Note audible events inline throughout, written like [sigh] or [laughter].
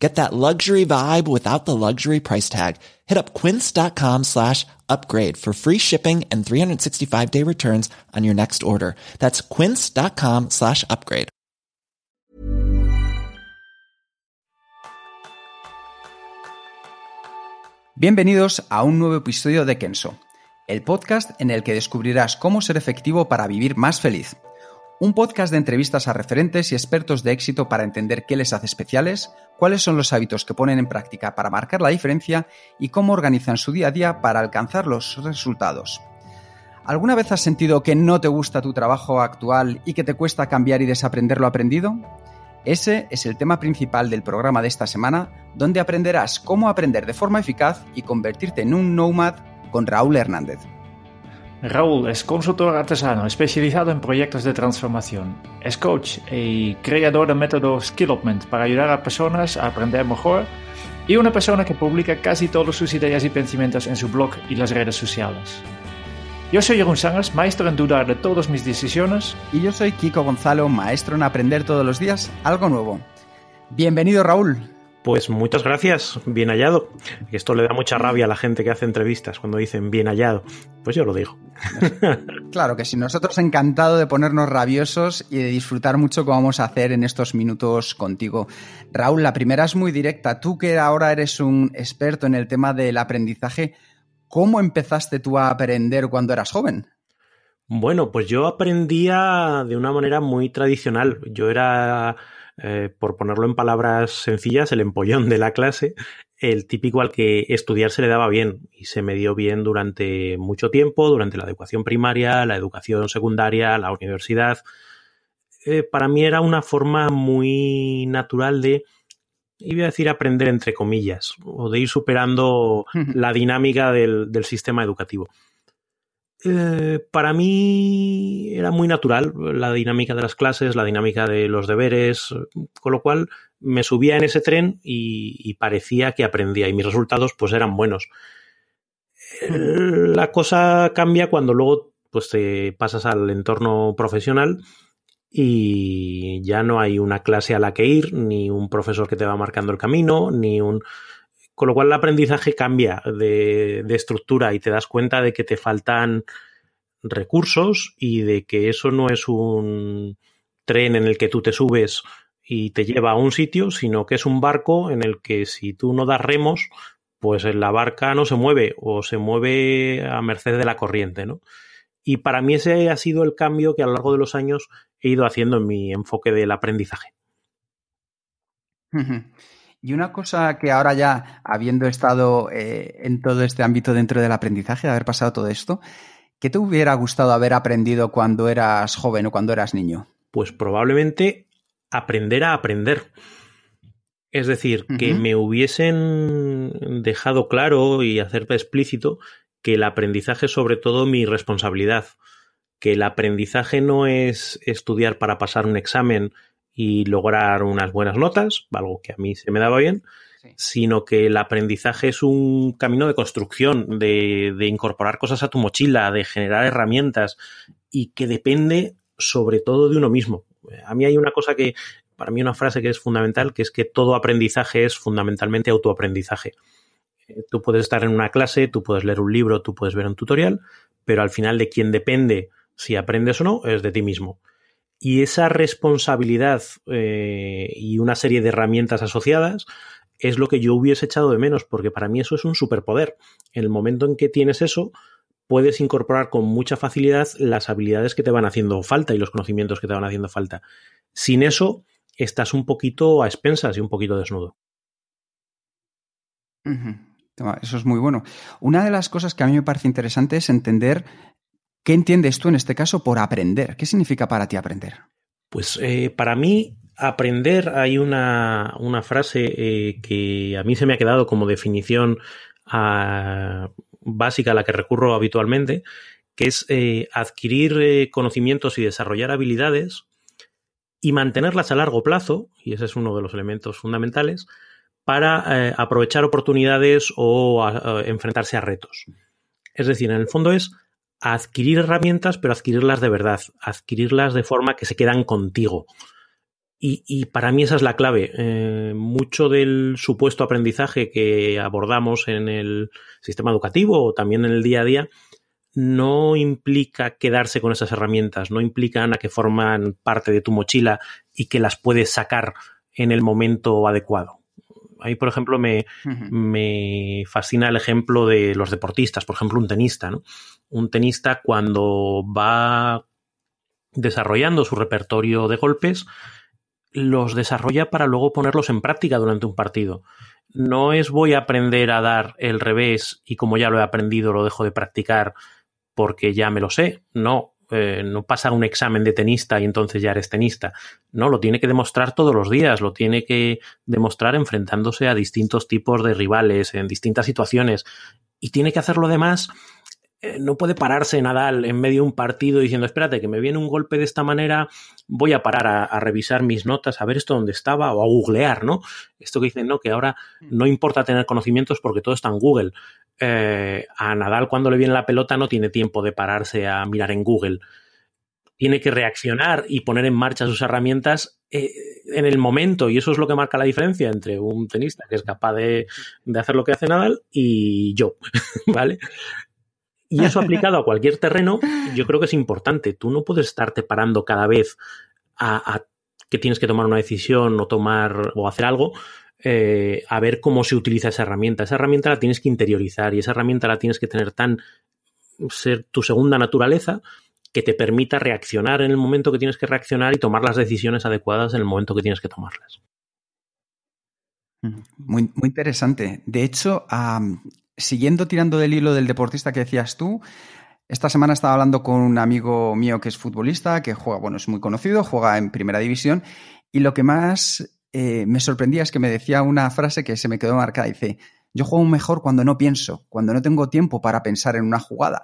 Get that luxury vibe without the luxury price tag. Hit up quince.com slash upgrade for free shipping and 365 day returns on your next order. That's quince.com slash upgrade. Bienvenidos a un nuevo episodio de Kenso, el podcast en el que descubrirás cómo ser efectivo para vivir más feliz. Un podcast de entrevistas a referentes y expertos de éxito para entender qué les hace especiales, cuáles son los hábitos que ponen en práctica para marcar la diferencia y cómo organizan su día a día para alcanzar los resultados. ¿Alguna vez has sentido que no te gusta tu trabajo actual y que te cuesta cambiar y desaprender lo aprendido? Ese es el tema principal del programa de esta semana, donde aprenderás cómo aprender de forma eficaz y convertirte en un nomad con Raúl Hernández. Raúl es consultor artesano especializado en proyectos de transformación. Es coach y creador del método Skillopment para ayudar a personas a aprender mejor y una persona que publica casi todas sus ideas y pensamientos en su blog y las redes sociales. Yo soy Jeroen Sangers, maestro en dudar de todas mis decisiones. Y yo soy Kiko Gonzalo, maestro en aprender todos los días algo nuevo. Bienvenido Raúl. Pues muchas gracias, bien hallado. Esto le da mucha rabia a la gente que hace entrevistas cuando dicen bien hallado. Pues yo lo digo. [laughs] Claro que sí, nosotros encantado de ponernos rabiosos y de disfrutar mucho como vamos a hacer en estos minutos contigo. Raúl, la primera es muy directa. Tú que ahora eres un experto en el tema del aprendizaje, ¿cómo empezaste tú a aprender cuando eras joven? Bueno, pues yo aprendía de una manera muy tradicional. Yo era eh, por ponerlo en palabras sencillas, el empollón de la clase, el típico al que estudiar se le daba bien y se me dio bien durante mucho tiempo, durante la educación primaria, la educación secundaria, la universidad. Eh, para mí era una forma muy natural de, iba a decir aprender entre comillas, o de ir superando [laughs] la dinámica del, del sistema educativo. Eh, para mí era muy natural la dinámica de las clases, la dinámica de los deberes, con lo cual me subía en ese tren y, parecía que aprendía y mis resultados pues eran buenos. La cosa cambia cuando luego pues te pasas al entorno profesional y ya no hay una clase a la que ir, ni un profesor que te va marcando el camino, ni un con lo cual el aprendizaje cambia de, estructura y te das cuenta de que te faltan recursos y de que eso no es un tren en el que tú te subes y te lleva a un sitio, sino que es un barco en el que si tú no das remos, pues la barca no se mueve o se mueve a merced de la corriente, ¿no? Y para mí ese ha sido el cambio que a lo largo de los años he ido haciendo en mi enfoque del aprendizaje. Y una cosa que ahora ya, habiendo estado eh, en todo este ámbito dentro del aprendizaje, de haber pasado todo esto, ¿qué te hubiera gustado haber aprendido cuando eras joven o cuando eras niño? Pues probablemente aprender a aprender. Es decir, que me hubiesen dejado claro y hacerte explícito que el aprendizaje es sobre todo mi responsabilidad, que el aprendizaje no es estudiar para pasar un examen y lograr unas buenas notas, algo que a mí se me daba bien, sino que el aprendizaje es un camino de construcción, de, de, incorporar cosas a tu mochila, de generar herramientas y que depende sobre todo de uno mismo. A mí hay una cosa que, para mí una frase que es fundamental, que es que todo aprendizaje es fundamentalmente autoaprendizaje. Eh, tú puedes estar en una clase, tú puedes leer un libro, tú puedes ver un tutorial, pero al final de quien depende si aprendes o no es de ti mismo. Y esa responsabilidad eh, y una serie de herramientas asociadas es lo que yo hubiese echado de menos, porque para mí eso es un superpoder. En el momento en que tienes eso, puedes incorporar con mucha facilidad las habilidades que te van haciendo falta y los conocimientos que te van haciendo falta. Sin eso, estás un poquito a expensas y un poquito desnudo. Eso es muy bueno. Una de las cosas que a mí me parece interesante es entender ¿Qué entiendes tú en este caso por aprender? ¿Qué significa para ti aprender? Pues eh, para mí aprender hay una, frase eh, que a mí se me ha quedado como definición ah, básica a la que recurro habitualmente, que es eh, adquirir conocimientos y desarrollar habilidades y mantenerlas a largo plazo, y ese es uno de los elementos fundamentales, para aprovechar oportunidades o enfrentarse a retos. Es decir, en el fondo es adquirir herramientas, pero adquirirlas de verdad, adquirirlas de forma que se quedan contigo. Y, para mí esa es la clave. Eh, mucho del supuesto aprendizaje que abordamos en el sistema educativo o también en el día a día no implica quedarse con esas herramientas, no implican a que forman parte de tu mochila y que las puedes sacar en el momento adecuado. Ahí, por ejemplo, me, me, fascina el ejemplo de los deportistas, por ejemplo, un tenista. ¿no? Un tenista cuando va desarrollando su repertorio de golpes, los desarrolla para luego ponerlos en práctica durante un partido. No es voy a aprender a dar el revés y como ya lo he aprendido lo dejo de practicar porque ya me lo sé. No, eh, no pasa un examen de tenista y entonces ya eres tenista. No, lo tiene que demostrar todos los días, lo tiene que demostrar enfrentándose a distintos tipos de rivales en distintas situaciones y tiene que hacerlo además eh, no puede pararse Nadal en medio de un partido diciendo, espérate, que me viene un golpe de esta manera, voy a parar a, revisar mis notas, a ver esto dónde estaba, o a googlear, ¿no? Esto que dicen, no, que ahora mm. no importa tener conocimientos porque todo está en Google. Eh, a Nadal cuando le viene la pelota no tiene tiempo de pararse a mirar en Google. Tiene que reaccionar y poner en marcha sus herramientas eh, en el momento, y eso es lo que marca la diferencia entre un tenista que es capaz de, hacer lo que hace Nadal y yo, [laughs] ¿vale? Y eso aplicado a cualquier terreno, yo creo que es importante. Tú no puedes estarte parando cada vez a, que tienes que tomar una decisión o tomar o hacer algo, eh, a ver cómo se utiliza esa herramienta. Esa herramienta la tienes que interiorizar y esa herramienta la tienes que tener tan ser tu segunda naturaleza que te permita reaccionar en el momento que tienes que reaccionar y tomar las decisiones adecuadas en el momento que tienes que tomarlas. Muy, muy interesante. De hecho, siguiendo tirando del hilo del deportista que decías tú, esta semana estaba hablando con un amigo mío que es futbolista, que juega, bueno, es muy conocido, juega en primera división, y lo que más eh, me sorprendía es que me decía una frase que se me quedó marcada. Dice, yo juego mejor cuando no pienso, cuando no tengo tiempo para pensar en una jugada.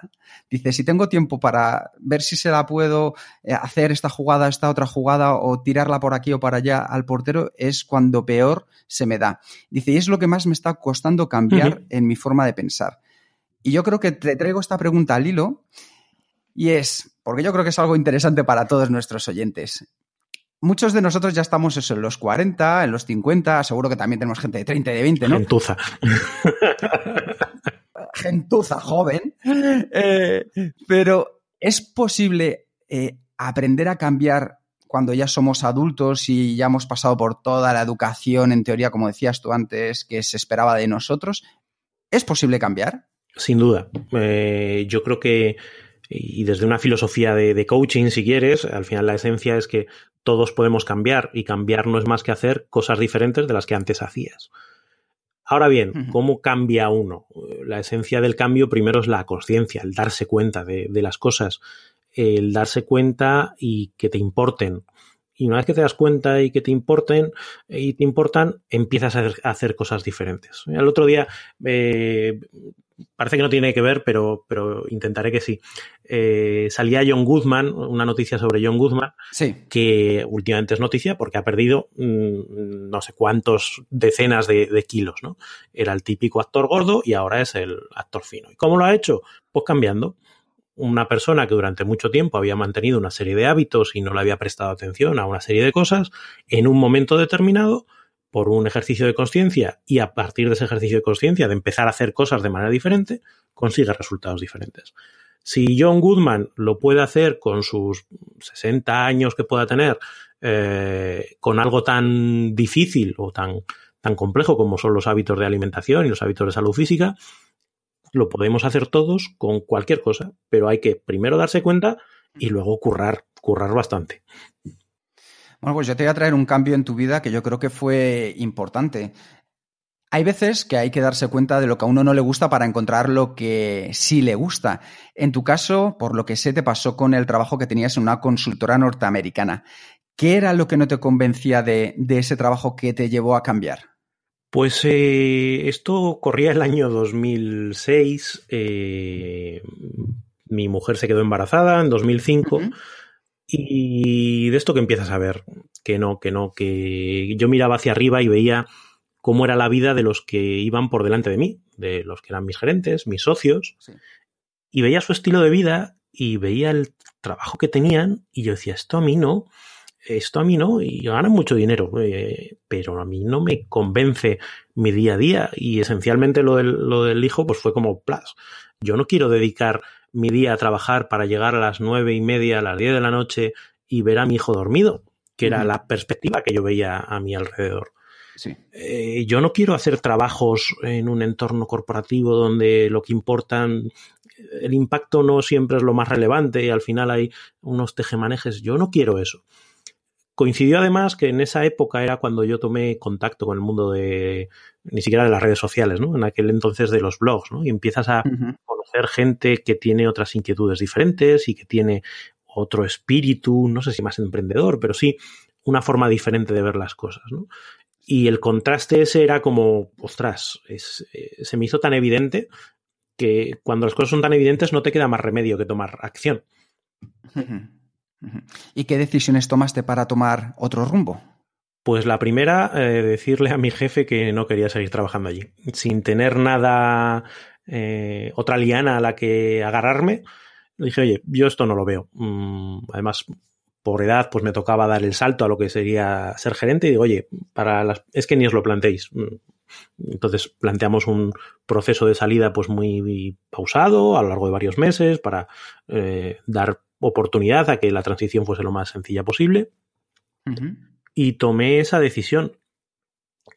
Dice, si tengo tiempo para ver si se la puedo eh, hacer esta jugada, esta otra jugada o tirarla por aquí o para allá al portero, es cuando peor se me da. Dice, y es lo que más me está costando cambiar en mi forma de pensar. Y yo creo que te traigo esta pregunta al hilo y es, porque yo creo que es algo interesante para todos nuestros oyentes muchos de nosotros ya estamos eso, en los 40, en los 50, seguro que también tenemos gente de 30 y de 20, ¿no? Gentuza. [laughs] Gentuza, joven. Eh, pero ¿es posible eh, aprender a cambiar cuando ya somos adultos y ya hemos pasado por toda la educación, en teoría, como decías tú antes, que se esperaba de nosotros? ¿Es posible cambiar? Sin duda. Eh, yo creo que y desde una filosofía de, coaching, si quieres, al final la esencia es que todos podemos cambiar y cambiar no es más que hacer cosas diferentes de las que antes hacías. Ahora bien, ¿cómo cambia uno? La esencia del cambio primero es la conciencia, el darse cuenta de, las cosas, el darse cuenta y que te importen. Y una vez que te das cuenta y que te importen y te importan, empiezas a hacer, cosas diferentes. El otro día eh, parece que no tiene que ver, pero, pero intentaré que sí. Eh, salía John Guzman, una noticia sobre John Guzman, que últimamente es noticia porque ha perdido mm, no sé cuántos decenas de, kilos, ¿no? Era el típico actor gordo y ahora es el actor fino. ¿Y cómo lo ha hecho? Pues cambiando. Una persona que durante mucho tiempo había mantenido una serie de hábitos y no le había prestado atención a una serie de cosas, en un momento determinado por un ejercicio de conciencia y a partir de ese ejercicio de conciencia de empezar a hacer cosas de manera diferente, consigue resultados diferentes. Si John Goodman lo puede hacer con sus 60 años que pueda tener, eh, con algo tan difícil o tan, tan complejo como son los hábitos de alimentación y los hábitos de salud física, lo podemos hacer todos con cualquier cosa, pero hay que primero darse cuenta y luego currar, currar bastante. Bueno, pues yo te voy a traer un cambio en tu vida que yo creo que fue importante. Hay veces que hay que darse cuenta de lo que a uno no le gusta para encontrar lo que sí le gusta. En tu caso, por lo que sé, te pasó con el trabajo que tenías en una consultora norteamericana. ¿Qué era lo que no te convencía de, ese trabajo que te llevó a cambiar? Pues eh, esto corría el año 2006. Eh, Mi mujer se quedó embarazada en 2005 y de esto que empiezas a ver, que no, que no, que yo miraba hacia arriba y veía cómo era la vida de los que iban por delante de mí, de los que eran mis gerentes, mis socios, y veía su estilo de vida y veía el trabajo que tenían y yo decía, esto a mí no, esto a mí no, y ganan mucho dinero, eh, pero a mí no me convence mi día a día y esencialmente lo del, lo del hijo pues fue como, plus, yo no quiero dedicar mi día a trabajar para llegar a las nueve y media, a las diez de la noche y ver a mi hijo dormido, que era la perspectiva que yo veía a mi alrededor. Eh, yo no quiero hacer trabajos en un entorno corporativo donde lo que importan, el impacto no siempre es lo más relevante y al final hay unos tejemanejes. Yo no quiero eso. Coincidió además que en esa época era cuando yo tomé contacto con el mundo de, ni siquiera de las redes sociales, ¿no? En aquel entonces de los blogs, ¿no? Y empiezas a conocer gente que tiene otras inquietudes diferentes y que tiene otro espíritu, no sé si más emprendedor, pero sí una forma diferente de ver las cosas, ¿no? Y el contraste ese era como, ostras, es, eh, se me hizo tan evidente que cuando las cosas son tan evidentes no te queda más remedio que tomar acción. ¿Y qué decisiones tomaste para tomar otro rumbo? Pues la primera, eh, decirle a mi jefe que no quería seguir trabajando allí. Sin tener nada, eh, otra liana a la que agarrarme, dije, oye, yo esto no lo veo. Mm, además, por edad, pues me tocaba dar el salto a lo que sería ser gerente y digo, oye, para las... es que ni os lo planteéis. Entonces planteamos un proceso de salida pues muy pausado a lo largo de varios meses para eh, dar oportunidad a que la transición fuese lo más sencilla posible. Y tomé esa decisión.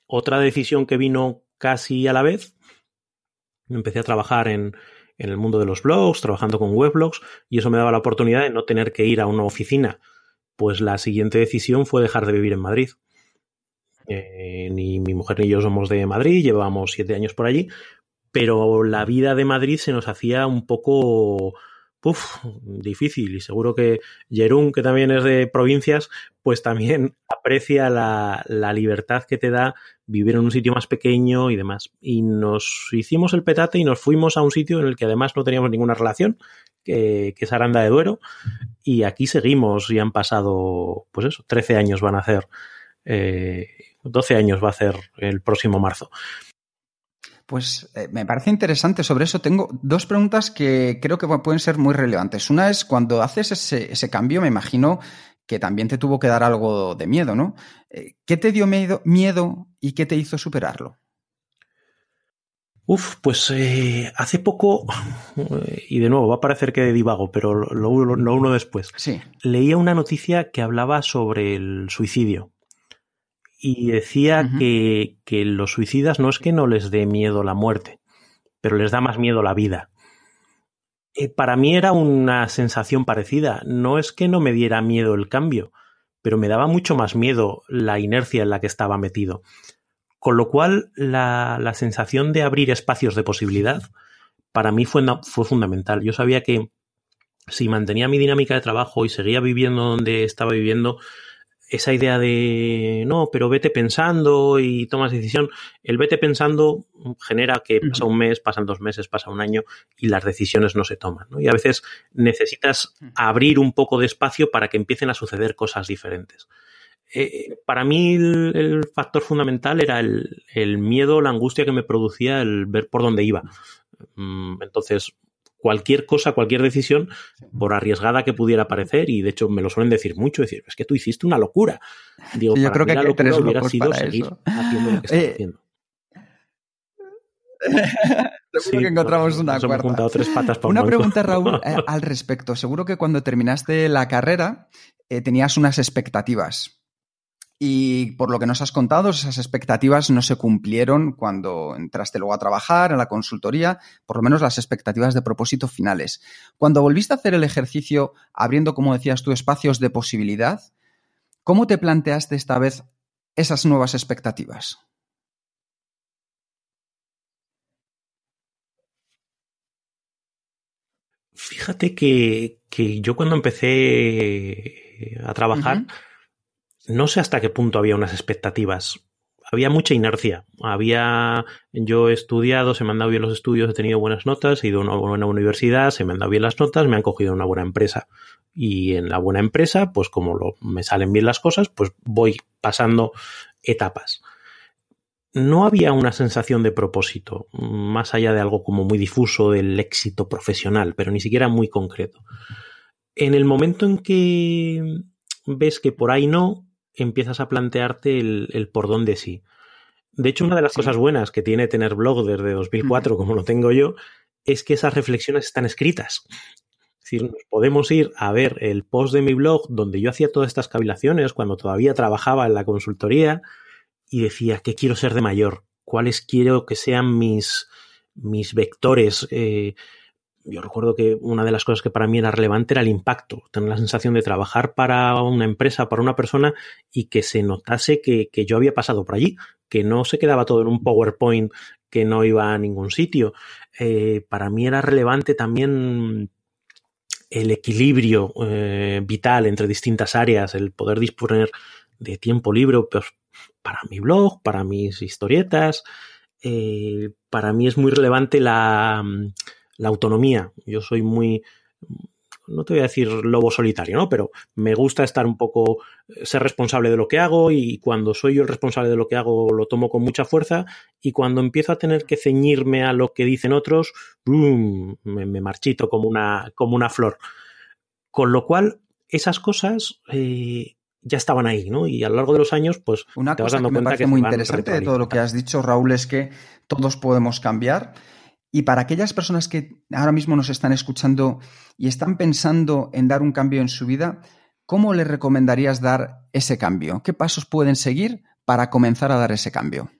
Otra decisión que vino casi a la vez, empecé a trabajar en, en el mundo de los blogs, trabajando con weblogs, y eso me daba la oportunidad de no tener que ir a una oficina pues la siguiente decisión fue dejar de vivir en Madrid. Eh, ni mi mujer ni yo somos de Madrid, llevamos siete años por allí, pero la vida de Madrid se nos hacía un poco difícil y seguro que Jerún, que también es de provincias, pues también [laughs] aprecia la, la, libertad que te da vivir en un sitio más pequeño y demás. Y nos hicimos el petate y nos fuimos a un sitio en el que además no teníamos ninguna relación, que, es Aranda de Duero, y aquí seguimos y han pasado, pues eso, 13 años van a hacer, eh, 12 años va a hacer el próximo marzo. Pues eh, me parece interesante sobre eso. Tengo dos preguntas que creo que pueden ser muy relevantes. Una es cuando haces ese, ese cambio, me imagino que también te tuvo que dar algo de miedo, ¿no? Eh, ¿Qué te dio miedo, miedo y qué te hizo superarlo? Uf, pues eh, hace poco, y de nuevo va a parecer que divago, pero lo, uno después. Sí. Leía una noticia que hablaba sobre el suicidio. Y decía que, que los suicidas no es que no les dé miedo la muerte, pero les da más miedo la vida. Eh, para mí era una sensación parecida. No es que no me diera miedo el cambio, pero me daba mucho más miedo la inercia en la que estaba metido. Con lo cual, la, la sensación de abrir espacios de posibilidad para mí fue, fue fundamental. Yo sabía que si mantenía mi dinámica de trabajo y seguía viviendo donde estaba viviendo, esa idea de no, pero vete pensando y tomas decisión. El vete pensando genera que pasa un mes, pasan dos meses, pasa un año y las decisiones no se toman. ¿no? Y a veces necesitas abrir un poco de espacio para que empiecen a suceder cosas diferentes. Eh, para mí el, factor fundamental era el, el, miedo, la angustia que me producía el ver por dónde iba. Mm, entonces, cualquier cosa, cualquier decisión, por arriesgada que pudiera parecer, y de hecho me lo suelen decir mucho, decir, es que tú hiciste una locura. Digo, yo creo que la locura hubiera sido seguir haciendo lo que estás eh, haciendo. [laughs] Seguro que encontramos una cuarta. Tres patas una pregunta, Raúl, [laughs] eh, al respecto. Seguro que cuando terminaste la carrera tenías unas expectativas. Y por lo que nos has contado, esas expectativas no se cumplieron cuando entraste luego a trabajar en la consultoría, por lo menos las expectativas de propósito finales. Cuando volviste a hacer el ejercicio abriendo, como decías tú, espacios de posibilidad, ¿cómo te planteaste esta vez esas nuevas expectativas? Fíjate que, yo cuando empecé a trabajar, no sé hasta qué punto había unas expectativas. había mucha inercia. Había, yo he estudiado, se me han dado bien los estudios, he tenido buenas notas, he ido a una buena universidad, se me han dado bien las notas, me han cogido una buena empresa. Y en la buena empresa, pues como me salen bien las cosas, pues voy pasando etapas. No había una sensación de propósito, más allá de algo como muy difuso del éxito profesional, pero ni siquiera muy concreto. En el momento en que ves que por ahí no, empiezas a plantearte el, por dónde sí. De hecho, una de las cosas buenas que tiene tener blog desde 2004, como lo tengo yo, es que esas reflexiones están escritas. Es decir, nos podemos ir a ver el post de mi blog donde yo hacía todas estas cavilaciones cuando todavía trabajaba en la consultoría y decía, ¿qué quiero ser de mayor? ¿Cuáles quiero que sean mis, mis vectores? Eh, yo recuerdo que una de las cosas que para mí era relevante era el impacto, tener la sensación de trabajar para una empresa, para una persona y que se notase que, yo había pasado por allí, que no se quedaba todo en un PowerPoint que no iba a ningún sitio. Eh, para mí era relevante también el equilibrio eh, vital entre distintas áreas, el poder disponer de tiempo libre pues, para mi blog, para mis historietas. Eh, para mí es muy relevante la la autonomía. Yo soy muy, no te voy a decir lobo solitario, ¿no? Pero me gusta estar un poco, eh, ser responsable de lo que hago y cuando soy yo el responsable de lo que hago lo tomo con mucha fuerza y cuando empiezo a tener que ceñirme a lo que dicen otros, Me, marchito como una, como una flor. Con lo cual, esas cosas eh, ya estaban ahí, ¿no? Y a lo largo de los años, pues una te vas dando que me parece muy interesante de todo lo que has dicho, Raúl, es que todos podemos cambiar y para aquellas personas que ahora mismo nos están escuchando y están pensando en dar un cambio en su vida, ¿cómo les recomendarías dar ese cambio? ¿Qué pasos pueden seguir para comenzar a dar ese cambio?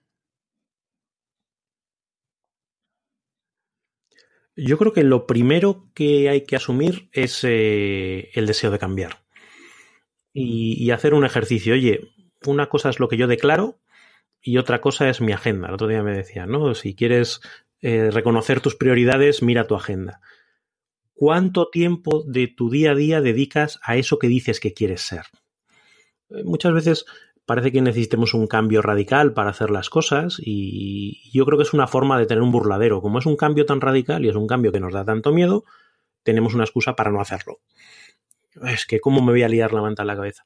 Yo creo que lo primero que hay que asumir es eh, el deseo de cambiar y, y, hacer un ejercicio. Oye, una cosa es lo que yo declaro y otra cosa es mi agenda. El otro día me decía, ¿no? Si quieres eh, reconocer tus prioridades, mira tu agenda. ¿Cuánto tiempo de tu día a día dedicas a eso que dices que quieres ser? Eh, muchas veces parece que necesitemos un cambio radical para hacer las cosas y yo creo que es una forma de tener un burladero. Como es un cambio tan radical y es un cambio que nos da tanto miedo, tenemos una excusa para no hacerlo. Es que cómo me voy a liar la manta en la cabeza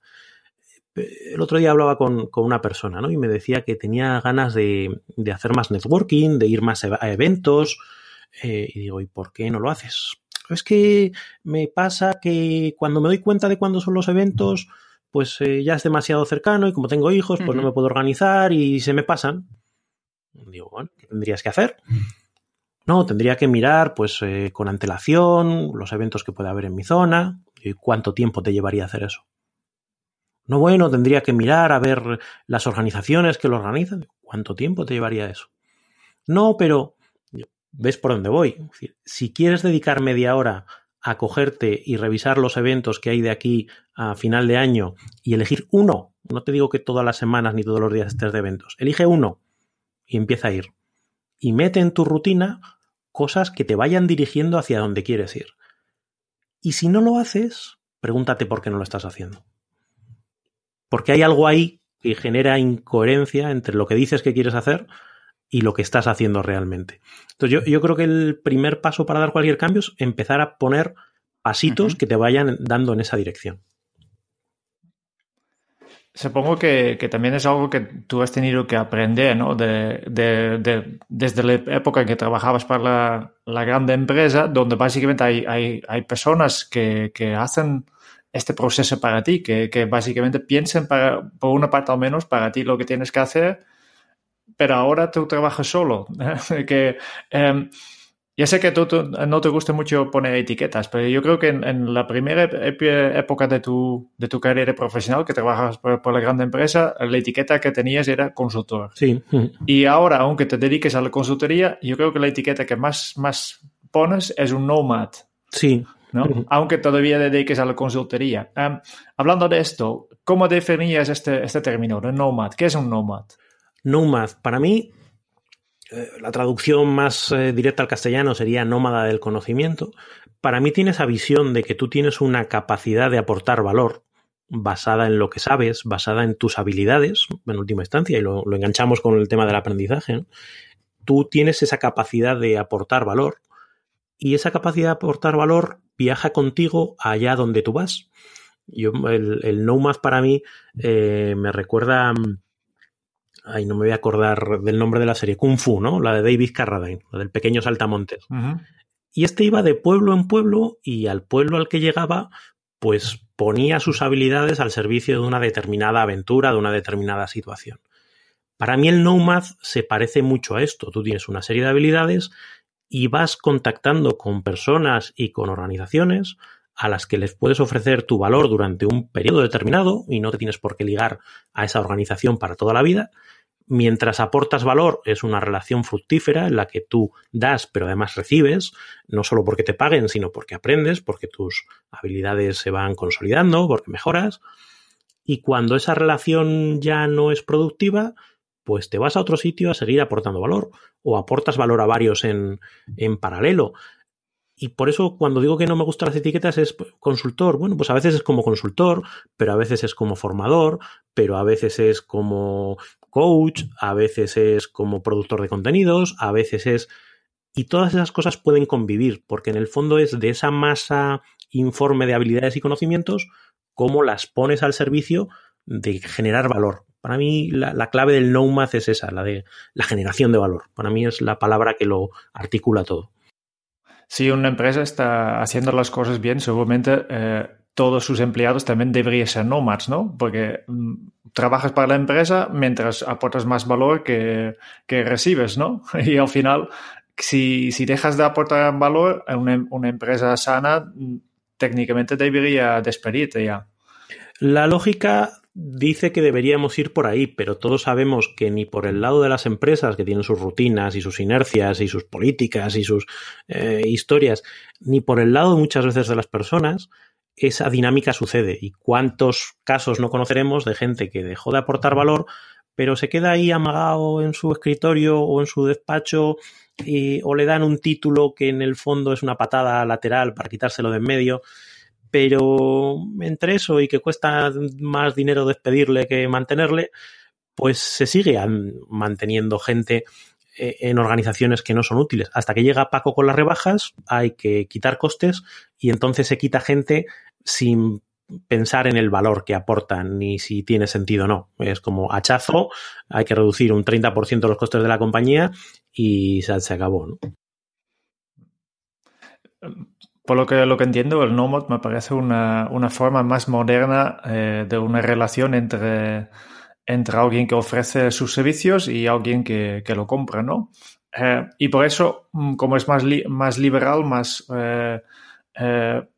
el otro día hablaba con, una persona, ¿no? Y me decía que tenía ganas de, hacer más networking, de ir más a eventos. Eh, y digo, ¿y por qué no lo haces? Es que me pasa que cuando me doy cuenta de cuándo son los eventos, pues eh, ya es demasiado cercano y como tengo hijos, pues no me puedo organizar y se me pasan. Digo, bueno, ¿qué tendrías que hacer? No, tendría que mirar, pues, eh, con antelación, los eventos que puede haber en mi zona. ¿Y cuánto tiempo te llevaría a hacer eso? No, bueno, tendría que mirar a ver las organizaciones que lo organizan. ¿Cuánto tiempo te llevaría eso? No, pero ves por dónde voy. Si quieres dedicar media hora a cogerte y revisar los eventos que hay de aquí a final de año y elegir uno, no te digo que todas las semanas ni todos los días estés de eventos, elige uno y empieza a ir. Y mete en tu rutina cosas que te vayan dirigiendo hacia donde quieres ir. Y si no lo haces, pregúntate por qué no lo estás haciendo porque hay algo ahí que genera incoherencia entre lo que dices que quieres hacer y lo que estás haciendo realmente. Entonces yo, creo que el primer paso para dar cualquier cambio es empezar a poner pasitos que te vayan dando en esa dirección. Supongo que, también es algo que tú has tenido que aprender, ¿no? De, desde la época en que trabajabas para la, grande empresa, donde básicamente hay, hay, personas que, que, hacen este proceso para ti, que, que básicamente piensen para, por una parte al menos para ti lo que tienes que hacer, pero ahora tú trabajas solo. [laughs] que, eh, ya sé que tú, no te gusta mucho poner etiquetas, pero yo creo que en, la primera época de tu, de tu carrera profesional, que trabajas por, la grande empresa, la etiqueta que tenías era consultor. Sí. Y ahora, aunque te dediques a la consultoría, yo creo que la etiqueta que más, más pones es un nomad. Sí. Aunque todavía dediques a la consultoría. Em, hablando de esto, ¿cómo definías este, este término de nomad? ¿Qué es un nomad? Nomad, para mí, eh, la traducción más eh, directa al castellano sería nómada del conocimiento. Para mí tiene esa visión de que tú tienes una capacidad de aportar valor basada en lo que sabes, basada en tus habilidades, en última instancia, y lo, enganchamos con el tema del aprendizaje, tú tienes esa capacidad de aportar valor y esa capacidad de aportar valor viaja contigo allá donde tú vas. Yo, el, el Nomad para mí eh, me recuerda ay, no me voy a acordar del nombre de la serie, Kung Fu, ¿no? La de David Carradine, la del pequeño saltamontes. Y este iba de pueblo en pueblo y al pueblo al que llegaba, pues ponía sus habilidades al servicio de una determinada aventura, de una determinada situación. Para mí el Nomad se parece mucho a esto. Tú tienes una serie de habilidades y vas contactando con personas y con organizaciones a las que les puedes ofrecer tu valor durante un periodo determinado y no te tienes por qué ligar a esa organización para toda la vida. Mientras aportas valor es una relación fructífera en la que tú das pero además recibes, no solo porque te paguen, sino porque aprendes, porque tus habilidades se van consolidando, porque mejoras. Y cuando esa relación ya no es productiva, pues te vas a otro sitio a seguir aportando valor o aportas valor a varios en, en paralelo y por eso cuando digo que no me gustan las etiquetas es consultor. Bueno, pues a veces es como consultor, pero a veces es como formador, pero a veces es como coach, a veces es como productor de contenidos, a veces es... Y todas esas cosas pueden convivir, porque en el fondo es de esa masa informe de habilidades y conocimientos, cómo las pones al servicio de generar valor. Para mí la, la clave del no math es esa, la de la generación de valor. Para mí es la palabra que lo articula todo si una empresa está haciendo las cosas bien, seguramente eh, todos sus empleados también deberían ser nomads, ¿no? Porque mm, trabajas para la empresa mientras aportas más valor que, que recibes, ¿no? [laughs] Y al final, si, si dejas de aportar valor, una, una empresa sana mm, técnicamente debería despedirte ya. La lógica dice que deberíamos ir por ahí, pero todos sabemos que ni por el lado de las empresas que tienen sus rutinas y sus inercias y sus políticas y sus eh, historias, ni por el lado muchas veces de las personas, esa dinámica sucede. ¿Y cuántos casos no conoceremos de gente que dejó de aportar valor, pero se queda ahí amagado en su escritorio o en su despacho o le dan un título que en el fondo es una patada lateral para quitárselo de en medio? Pero entre eso y que cuesta más dinero despedirle que mantenerle, pues se sigue manteniendo gente eh, en organizaciones que no son útiles. Hasta que llega Paco con las rebajas, hay que quitar costes y entonces se quita gente sin pensar en el valor que aportan ni si tiene sentido o no. Es como hachazo, hay que reducir un 30% de los costes de la compañía y se acabó. ¿no? Por lo que, lo que entiendo, el Nomad me parece una, una forma más moderna eh, de una relación entre, entre alguien que ofrece sus servicios y alguien que, que lo compra, ¿no? Eh, y por eso, mm, como es más, más liberal, más, eh,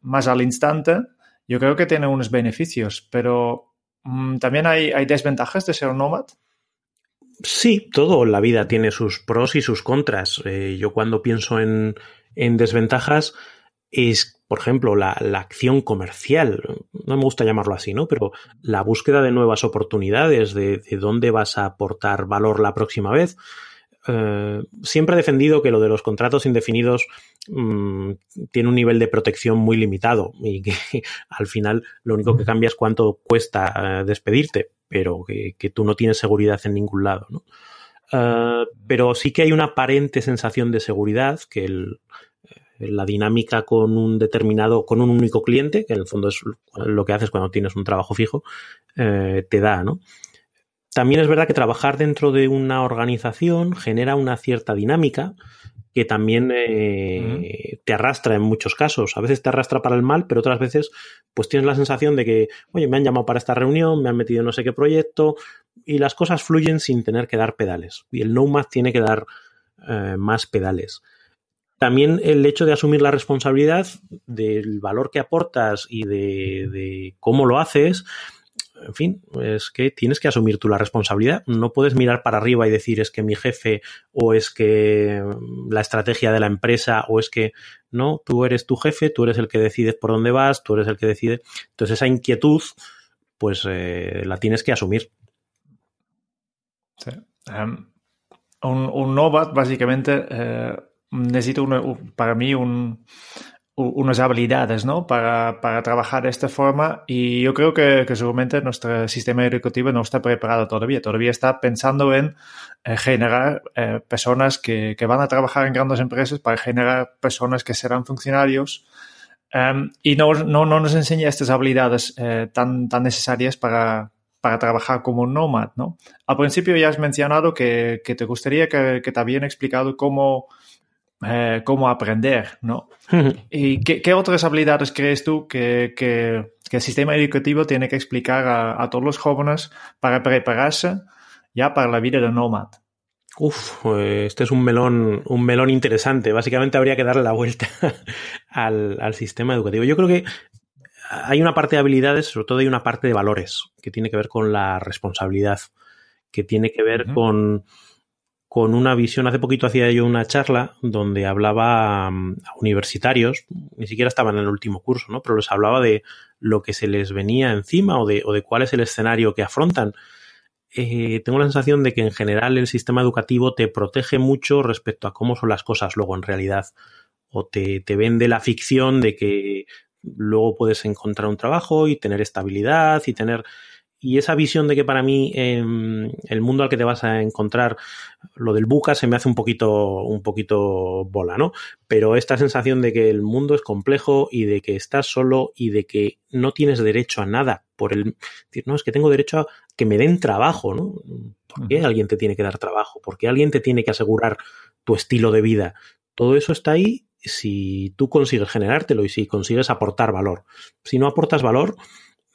más al instante, yo creo que tiene unos beneficios, pero mm, también hay, hay desventajas de ser nómad. Sí, todo la vida tiene sus pros y sus contras. yo cuando pienso en, en desventajas, es, por ejemplo, la, acción comercial. No me gusta llamarlo así, ¿no? Pero la búsqueda de nuevas oportunidades, de, dónde vas a aportar valor la próxima vez. Eh, siempre he defendido que lo de los contratos indefinidos mm, tiene un nivel de protección muy limitado y que [laughs] al final lo único que cambia es cuánto cuesta eh, despedirte, pero que, tú no tienes seguridad en ningún lado. ¿no? Eh, pero sí que hay una aparente sensación de seguridad que el, la dinámica con un determinado, con un único cliente, que en el fondo es lo que haces cuando tienes un trabajo fijo, eh, te da, ¿no? También es verdad que trabajar dentro de una organización genera una cierta dinámica que también eh, te arrastra en muchos casos. A veces te arrastra para el mal, pero otras veces pues tienes la sensación de que, oye, me han llamado para esta reunión, me han metido en no sé qué proyecto y las cosas fluyen sin tener que dar pedales. Y el Nomad tiene que dar eh, más pedales también el hecho de asumir la responsabilidad del valor que aportas y de, cómo lo haces, en fin, es que tienes que asumir tú la responsabilidad. No puedes mirar para arriba y decir es que mi jefe o es que la estrategia de la empresa o es que no, tú eres tu jefe, tú eres el que decides por dónde vas, tú eres el que decide. Entonces esa inquietud, pues eh, la tienes que asumir. Sí. Em, un, un Novat básicamente... Eh, necesito para mí un, unas habilidades ¿no? para, para, trabajar de esta forma y yo creo que, que, seguramente nuestro sistema educativo no está preparado todavía, todavía está pensando en eh, generar eh, personas que, que, van a trabajar en grandes empresas para generar personas que serán funcionarios um, y no, no, no, nos enseña estas habilidades eh, tan, tan necesarias para, para trabajar como un nómad. ¿no? Al principio ya has mencionado que, que te gustaría que te habían explicado cómo eh, cómo aprender, ¿no? ¿Y qué, otras habilidades crees tú que, que, el sistema educativo tiene que explicar a, todos los jóvenes para prepararse ya para la vida de nómada? Uf, pues este es un melón, un melón interesante. Básicamente habría que darle la vuelta [laughs] al, al, sistema educativo. Yo creo que hay una parte de habilidades, sobre todo hay una parte de valores, que tiene que ver con la responsabilidad, que tiene que ver con con una visión. Hace poquito hacía yo una charla donde hablaba mm, a universitarios, ni siquiera estaban en el último curso, ¿no? Pero les hablaba de lo que se les venía encima o de, o de cuál es el escenario que afrontan. Eh, tengo la sensación de que en general el sistema educativo te protege mucho respecto a cómo son las cosas luego en realidad. O te, te vende la ficción de que luego puedes encontrar un trabajo y tener estabilidad y tener y esa visión de que para mí em, el mundo al que te vas a encontrar, lo del buca se me hace un poquito, un poquito bola, ¿no? Pero esta sensación de que el mundo es complejo y de que estás solo y de que no tienes derecho a nada por el decir, no, es que tengo derecho a que me den trabajo, ¿no? ¿Por qué alguien te tiene que dar trabajo? ¿Por qué alguien te tiene que asegurar tu estilo de vida? Todo eso está ahí si tú consigues generártelo y si consigues aportar valor. Si no aportas valor,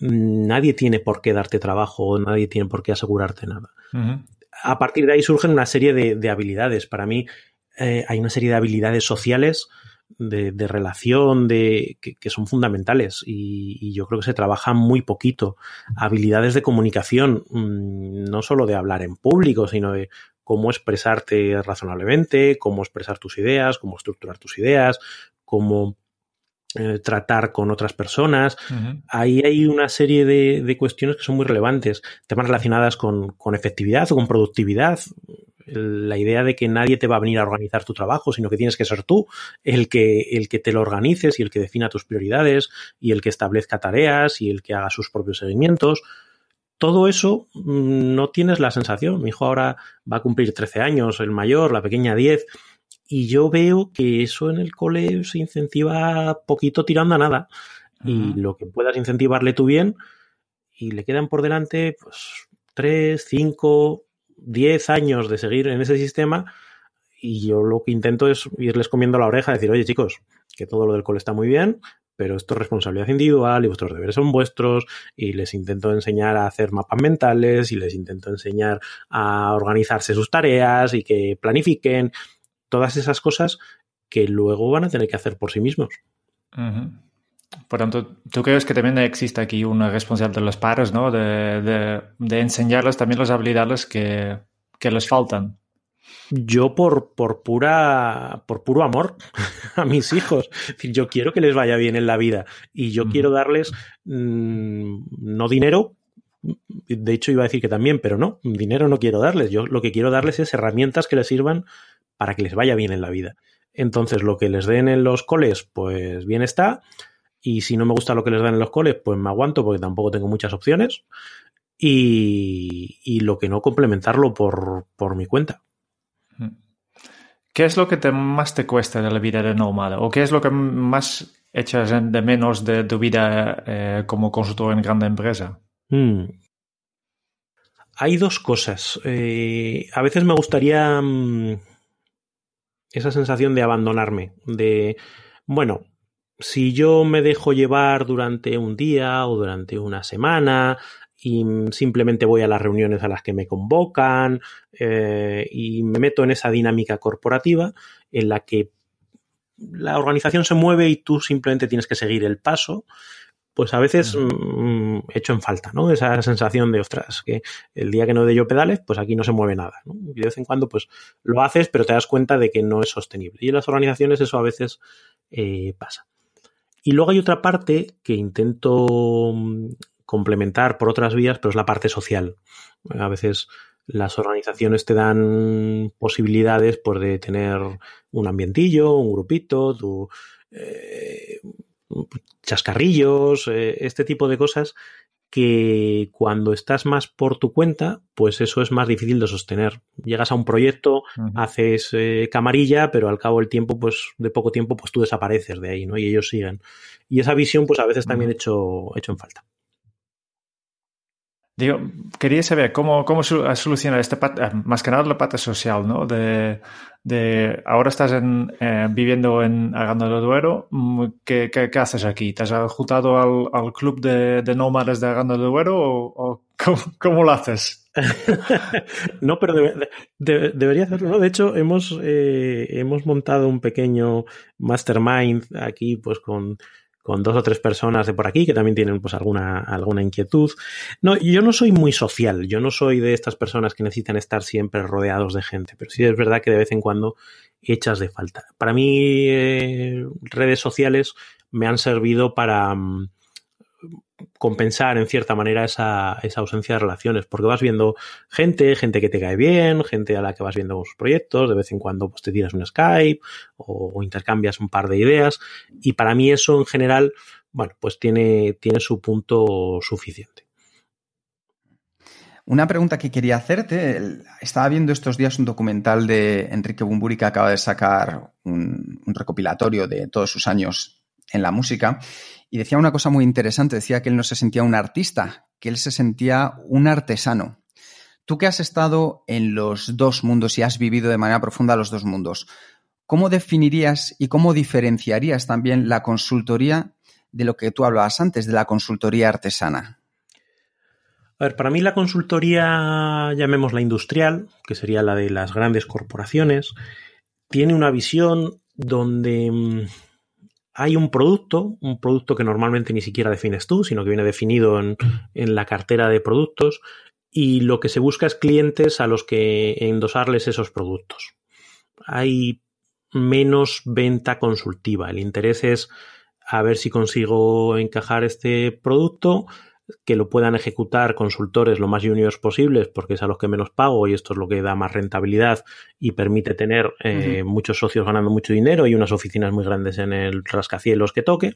nadie tiene por qué darte trabajo, nadie tiene por qué asegurarte nada. A partir de ahí surgen una serie de, habilidades. Para mí eh, hay una serie de habilidades sociales, de, relación, de, que, son fundamentales y, yo creo que se trabaja muy poquito. Habilidades de comunicación, mm, no solo de hablar en público, sino de cómo expresarte razonablemente, cómo expresar tus ideas, cómo estructurar tus ideas, cómo eh, tratar con otras personas. Ahí hay una serie de, cuestiones que son muy relevantes, temas relacionadas con, efectividad o con productividad. La idea de que nadie te va a venir a organizar tu trabajo, sino que tienes que ser tú el que, el que te lo organices y el que defina tus prioridades y el que establezca tareas y el que haga sus propios seguimientos todo eso mm, no tienes la sensación. Mi hijo ahora va a cumplir 13 años, el mayor, la pequeña 10. Y yo veo que eso en el cole se incentiva poquito tirando a nada. Y lo que puedas incentivarle tú bien, y le quedan por delante pues tres, cinco, diez años de seguir en ese sistema. Y yo lo que intento es irles comiendo la oreja, decir, oye chicos, que todo lo del cole está muy bien, pero esto es responsabilidad individual y vuestros deberes son vuestros y les intento enseñar a hacer mapas mentales y les intento enseñar a organizarse sus tareas y que planifiquen todas esas cosas que luego van a tener que hacer por sí mismos. Por tanto, ¿tú crees que también existe aquí una responsabilidad de los padres, ¿no? De, enseñarles también las habilidades que, les faltan. Yo por, por pura por puro amor [laughs] a mis hijos. yo quiero que les vaya bien en la vida y yo quiero darles mm, no dinero, de hecho iba a decir que también, pero no, dinero no quiero darles. Yo lo que quiero darles es herramientas que les sirvan para que les vaya bien en la vida. Entonces, lo que les den en los coles, pues bien está. Y si no me gusta lo que les dan en los coles, pues me aguanto porque tampoco tengo muchas opciones. Y, lo que no, complementarlo por, mi cuenta. ¿Qué es lo que te, más te cuesta de la vida de nómada? ¿O qué es lo que más echas de menos de tu vida eh, como consultor en grande empresa? Hmm. Hay dos cosas. Eh, a veces me gustaría mm, esa sensación de abandonarme, de, bueno, si yo me dejo llevar durante un día o durante una semana y simplemente voy a las reuniones a las que me convocan eh, y me meto en esa dinámica corporativa en la que la organización se mueve y tú simplemente tienes que seguir el paso, pues a veces mm, echo en falta, ¿no? Esa sensación de, ostras, que el día que no de yo pedales, pues aquí no se mueve nada, ¿no? Y de vez en cuando, pues lo haces, pero te das cuenta de que no es sostenible. Y en las organizaciones eso a veces eh, pasa. Y luego hay otra parte que intento mm, complementar por otras vías, pero es la parte social. A veces las organizaciones te dan posibilidades pues, de tener un ambientillo, un grupito, tu, eh, chascarrillos, eh, este tipo de cosas que cuando estás más por tu cuenta, pues eso es más difícil de sostener. Llegas a un proyecto, haces eh, camarilla, pero al cabo del tiempo, pues de poco tiempo, pues tú desapareces de ahí, ¿no? Y ellos siguen. Y esa visión, pues a veces también he hecho, hecho en falta. Digo, quería saber cómo, cómo solucionar este eh, más que nada la parte social, ¿no? De, de ahora estás eh, viviendo en Aranda del Duero, mm, ¿qué, qué, haces aquí? ¿Te has juntado al, al club de, de, nómades de Aranda del Duero o, ¿cómo, lo haces? [laughs] no, pero debería hacerlo. De hecho, hemos, eh, hemos montado un pequeño mastermind aquí, pues con con dos o tres personas de por aquí que también tienen pues alguna, alguna inquietud. No, yo no soy muy social, yo no soy de estas personas que necesitan estar siempre rodeados de gente, pero sí es verdad que de vez en cuando echas de falta. Para mí, eh, redes sociales me han servido para, mm, compensar en cierta manera esa, esa, ausencia de relaciones, porque vas viendo gente, gente que te cae bien, gente a la que vas viendo sus proyectos, de vez en cuando pues, te tiras un Skype o, intercambias un par de ideas, y para mí eso en general, bueno, pues tiene, tiene su punto suficiente. Una pregunta que quería hacerte, estaba viendo estos días un documental de Enrique Bumburi que acaba de sacar un, un recopilatorio de todos sus años en la música y decía una cosa muy interesante, decía que él no se sentía un artista, que él se sentía un artesano. Tú que has estado en los dos mundos y has vivido de manera profunda los dos mundos, ¿cómo definirías y cómo diferenciarías también la consultoría de lo que tú hablabas antes, de la consultoría artesana? A ver, para mí la consultoría, llamémosla industrial, que sería la de las grandes corporaciones, tiene una visión donde mm, hay un producto, un producto que normalmente ni siquiera defines tú, sino que viene definido en, la cartera de productos, y lo que se busca es clientes a los que endosarles esos productos. Hay menos venta consultiva. El interés es a ver si consigo encajar este producto que lo puedan ejecutar consultores lo más juniors posibles, porque es a los que menos pago y esto es lo que da más rentabilidad y permite tener eh, muchos socios ganando mucho dinero y unas oficinas muy grandes en el rascacielos que toque.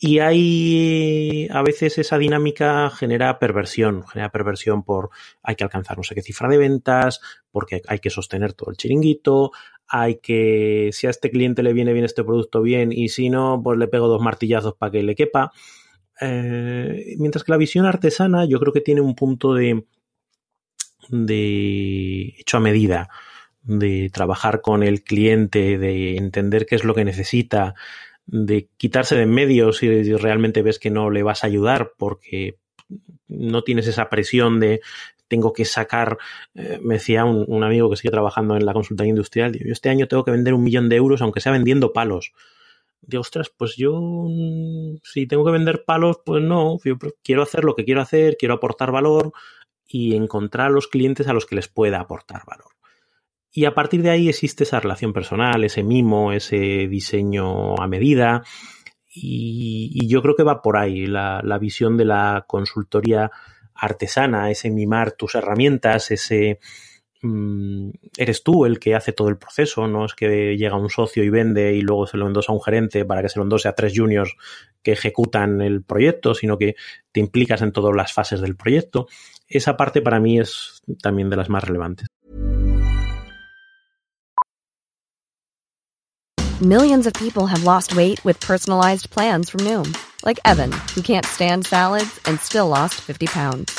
Y hay a veces esa dinámica genera perversión, genera perversión por hay que alcanzar no sé qué cifra de ventas, porque hay que sostener todo el chiringuito, hay que, si a este cliente le viene bien este producto bien y si no, pues le pego dos martillazos para que le quepa. Eh, mientras que la visión artesana yo creo que tiene un punto de, hecho a medida, de trabajar con el cliente, de entender qué es lo que necesita, de quitarse de en medio si realmente ves que no le vas a ayudar porque no tienes esa presión de tengo que sacar, eh, me decía un, un, amigo que sigue trabajando en la consultoría industrial, yo este año tengo que vender un millón de euros aunque sea vendiendo palos de ostras, pues yo mm, si tengo que vender palos, pues no, yo quiero hacer lo que quiero hacer, quiero aportar valor y encontrar a los clientes a los que les pueda aportar valor. Y a partir de ahí existe esa relación personal, ese mimo, ese diseño a medida. Y, yo creo que va por ahí la, la visión de la consultoría artesana, ese mimar tus herramientas, ese, eres tú el que hace todo el proceso, no es que llega un socio y vende y luego se lo endosa a un gerente para que se lo endose a tres juniors que ejecutan el proyecto, sino que te implicas en todas las fases del proyecto. Esa parte para mí es también de las más relevantes. Millions of people have lost weight with personalized plans from Noom, like Evan, who can't stand salads and still lost 50 pounds.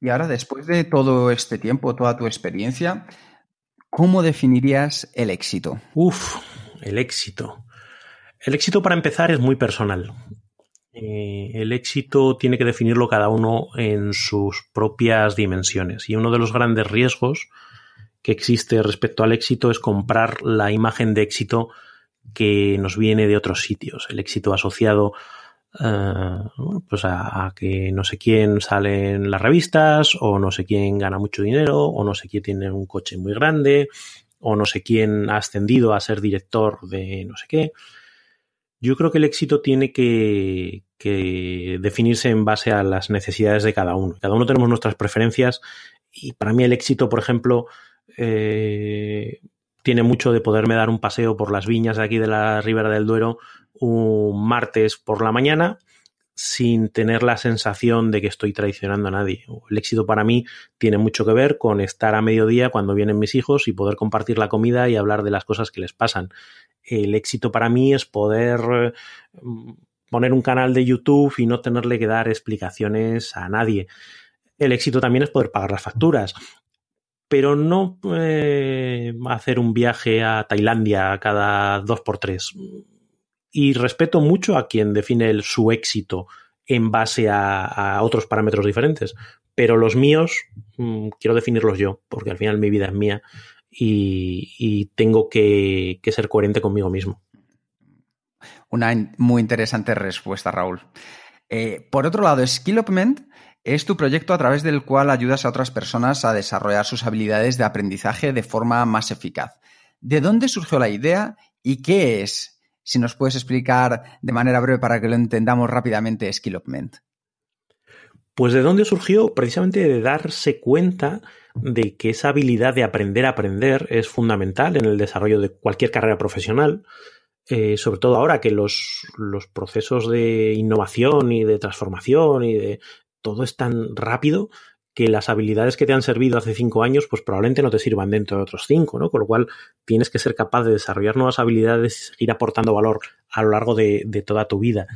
Y ahora, después de todo este tiempo, toda tu experiencia, ¿cómo definirías el éxito? Uf, el éxito. El éxito para empezar es muy personal. Eh, el éxito tiene que definirlo cada uno en sus propias dimensiones. Y uno de los grandes riesgos que existe respecto al éxito es comprar la imagen de éxito que nos viene de otros sitios. El éxito asociado eh, pues a, que no sé quién sale en las revistas, o no sé quién gana mucho dinero, o no sé quién tiene un coche muy grande, o no sé quién ha ascendido a ser director de no sé qué. Yo creo que el éxito tiene que, definirse en base a las necesidades de cada uno. Cada uno tenemos nuestras preferencias y para mí el éxito, por ejemplo, eh, tiene mucho de poderme dar un paseo por las viñas de aquí de la Ribera del Duero un martes por la mañana sin tener la sensación de que estoy traicionando a nadie. El éxito para mí tiene mucho que ver con estar a mediodía cuando vienen mis hijos y poder compartir la comida y hablar de las cosas que les pasan. El éxito para mí es poder mm, poner un canal de YouTube y no tenerle que dar explicaciones a nadie. El éxito también es poder pagar las facturas pero no eh, hacer un viaje a Tailandia cada dos por tres. Y respeto mucho a quien define el, su éxito en base a, otros parámetros diferentes. Pero los míos mm, quiero definirlos yo, porque al final mi vida es mía y, tengo que, ser coherente conmigo mismo. Una muy interesante respuesta, Raúl. Eh, por otro lado, Skillopment es tu proyecto a través del cual ayudas a otras personas a desarrollar sus habilidades de aprendizaje de forma más eficaz. ¿De dónde surgió la idea y qué es? Si nos puedes explicar de manera breve para que lo entendamos rápidamente, Skillopment. Pues de dónde surgió precisamente de darse cuenta de que esa habilidad de aprender a aprender es fundamental en el desarrollo de cualquier carrera profesional, eh, sobre todo ahora que los, los, procesos de innovación y de transformación y de todo es tan rápido que las habilidades que te han servido hace cinco años, pues probablemente no te sirvan dentro de otros cinco, ¿no? Con lo cual tienes que ser capaz de desarrollar nuevas habilidades y seguir aportando valor a lo largo de, toda tu vida.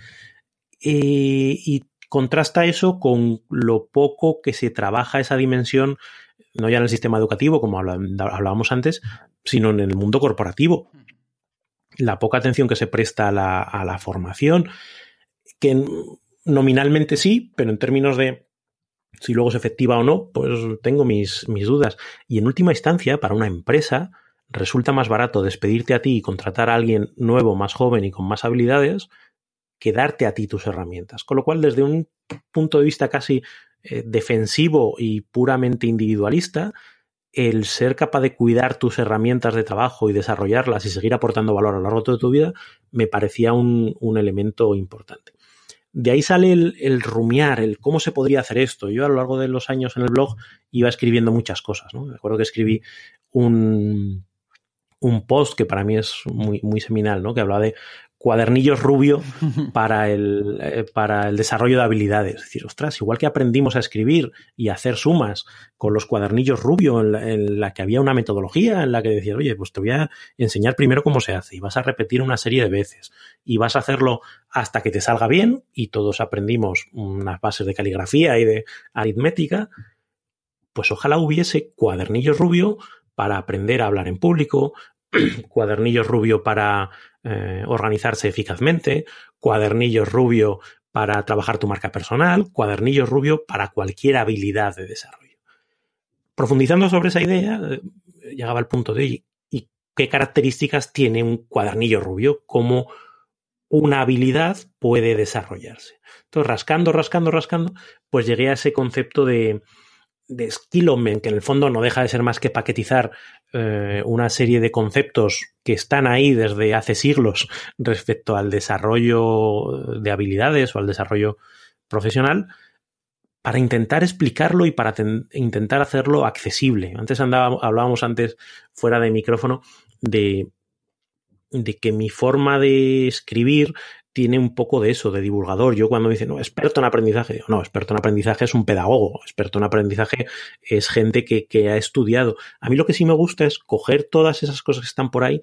Eh, y contrasta eso con lo poco que se trabaja esa dimensión, no ya en el sistema educativo, como hablábamos antes, sino en el mundo corporativo. La poca atención que se presta a la, a la formación, que nominalmente sí, pero en términos de si luego es efectiva o no, pues tengo mis, dudas. Y en última instancia, para una empresa, resulta más barato despedirte a ti y contratar a alguien nuevo, más joven y con más habilidades, que darte a ti tus herramientas. Con lo cual, desde un punto de vista casi eh, defensivo y puramente individualista, el ser capaz de cuidar tus herramientas de trabajo y desarrollarlas y seguir aportando valor a lo largo de tu vida, me parecía un elemento importante. De ahí sale el, rumiar, el cómo se podría hacer esto. Yo a lo largo de los años en el blog iba escribiendo muchas cosas. ¿no? Me acuerdo que escribí un, un post que para mí es muy, muy seminal, ¿no? que hablaba de cuadernillos rubio [laughs] para el, eh, para el desarrollo de habilidades. Es decir, ostras, igual que aprendimos a escribir y a hacer sumas con los cuadernillos rubio, en la, que había una metodología en la que decías, oye, pues te voy a enseñar primero cómo se hace y vas a repetir una serie de veces y vas a hacerlo hasta que te salga bien y todos aprendimos unas bases de caligrafía y de aritmética, pues ojalá hubiese cuadernillos rubio para aprender a hablar en público, [clears throat] cuadernillos rubio para eh, organizarse eficazmente, cuadernillos rubio para trabajar tu marca personal, cuadernillos rubio para cualquier habilidad de desarrollo. Profundizando sobre esa idea, eh, llegaba al punto de ¿y qué características tiene un cuadernillo rubio? ¿Cómo una habilidad puede desarrollarse? Entonces, rascando, rascando, rascando, pues llegué a ese concepto de, de que en el fondo no deja de ser más que paquetizar eh, una serie de conceptos que están ahí desde hace siglos respecto al desarrollo de habilidades o al desarrollo profesional, para intentar explicarlo y para intentar hacerlo accesible. Antes hablábamos antes fuera de micrófono de, de que mi forma de escribir tiene un poco de eso, de divulgador. Yo cuando dicen, no, experto en aprendizaje, digo, no, experto en aprendizaje es un pedagogo, experto en aprendizaje es gente que, que ha estudiado. A mí lo que sí me gusta es coger todas esas cosas que están por ahí,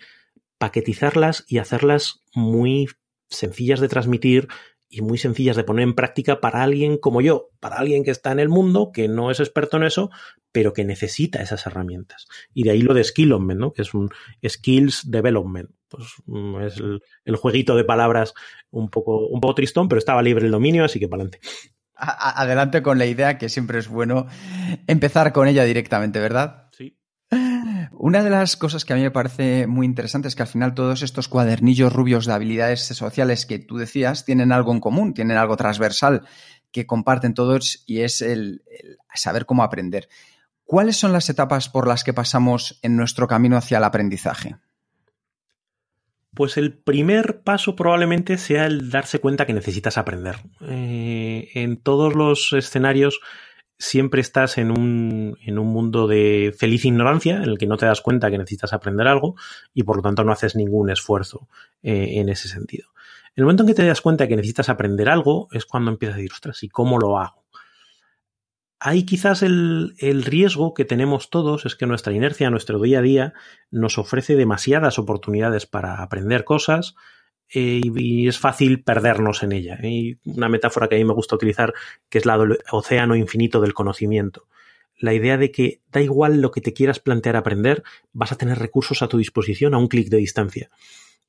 paquetizarlas y hacerlas muy sencillas de transmitir y muy sencillas de poner en práctica para alguien como yo, para alguien que está en el mundo, que no es experto en eso, pero que necesita esas herramientas. Y de ahí lo de Skillment, ¿no? que es un Skills Development. Pues mm, es el, jueguito de palabras un poco, un poco tristón, pero estaba libre el dominio, así que para adelante. Adelante con la idea, que siempre es bueno empezar con ella directamente, ¿verdad? Sí. Una de las cosas que a mí me parece muy interesante es que al final todos estos cuadernillos rubios de habilidades sociales que tú decías tienen algo en común, tienen algo transversal que comparten todos y es el, saber cómo aprender. ¿Cuáles son las etapas por las que pasamos en nuestro camino hacia el aprendizaje? Pues el primer paso probablemente sea el darse cuenta que necesitas aprender. Eh, en todos los escenarios siempre estás en un, en un mundo de feliz ignorancia en el que no te das cuenta que necesitas aprender algo y por lo tanto no haces ningún esfuerzo eh, en ese sentido. El momento en que te das cuenta que necesitas aprender algo es cuando empiezas a decir, ostras, ¿y cómo lo hago? Ahí quizás el, riesgo que tenemos todos es que nuestra inercia, nuestro día a día, nos ofrece demasiadas oportunidades para aprender cosas, eh, y es fácil perdernos en ella. Y una metáfora que a mí me gusta utilizar, que es la del océano infinito del conocimiento. La idea de que da igual lo que te quieras plantear aprender, vas a tener recursos a tu disposición a un clic de distancia.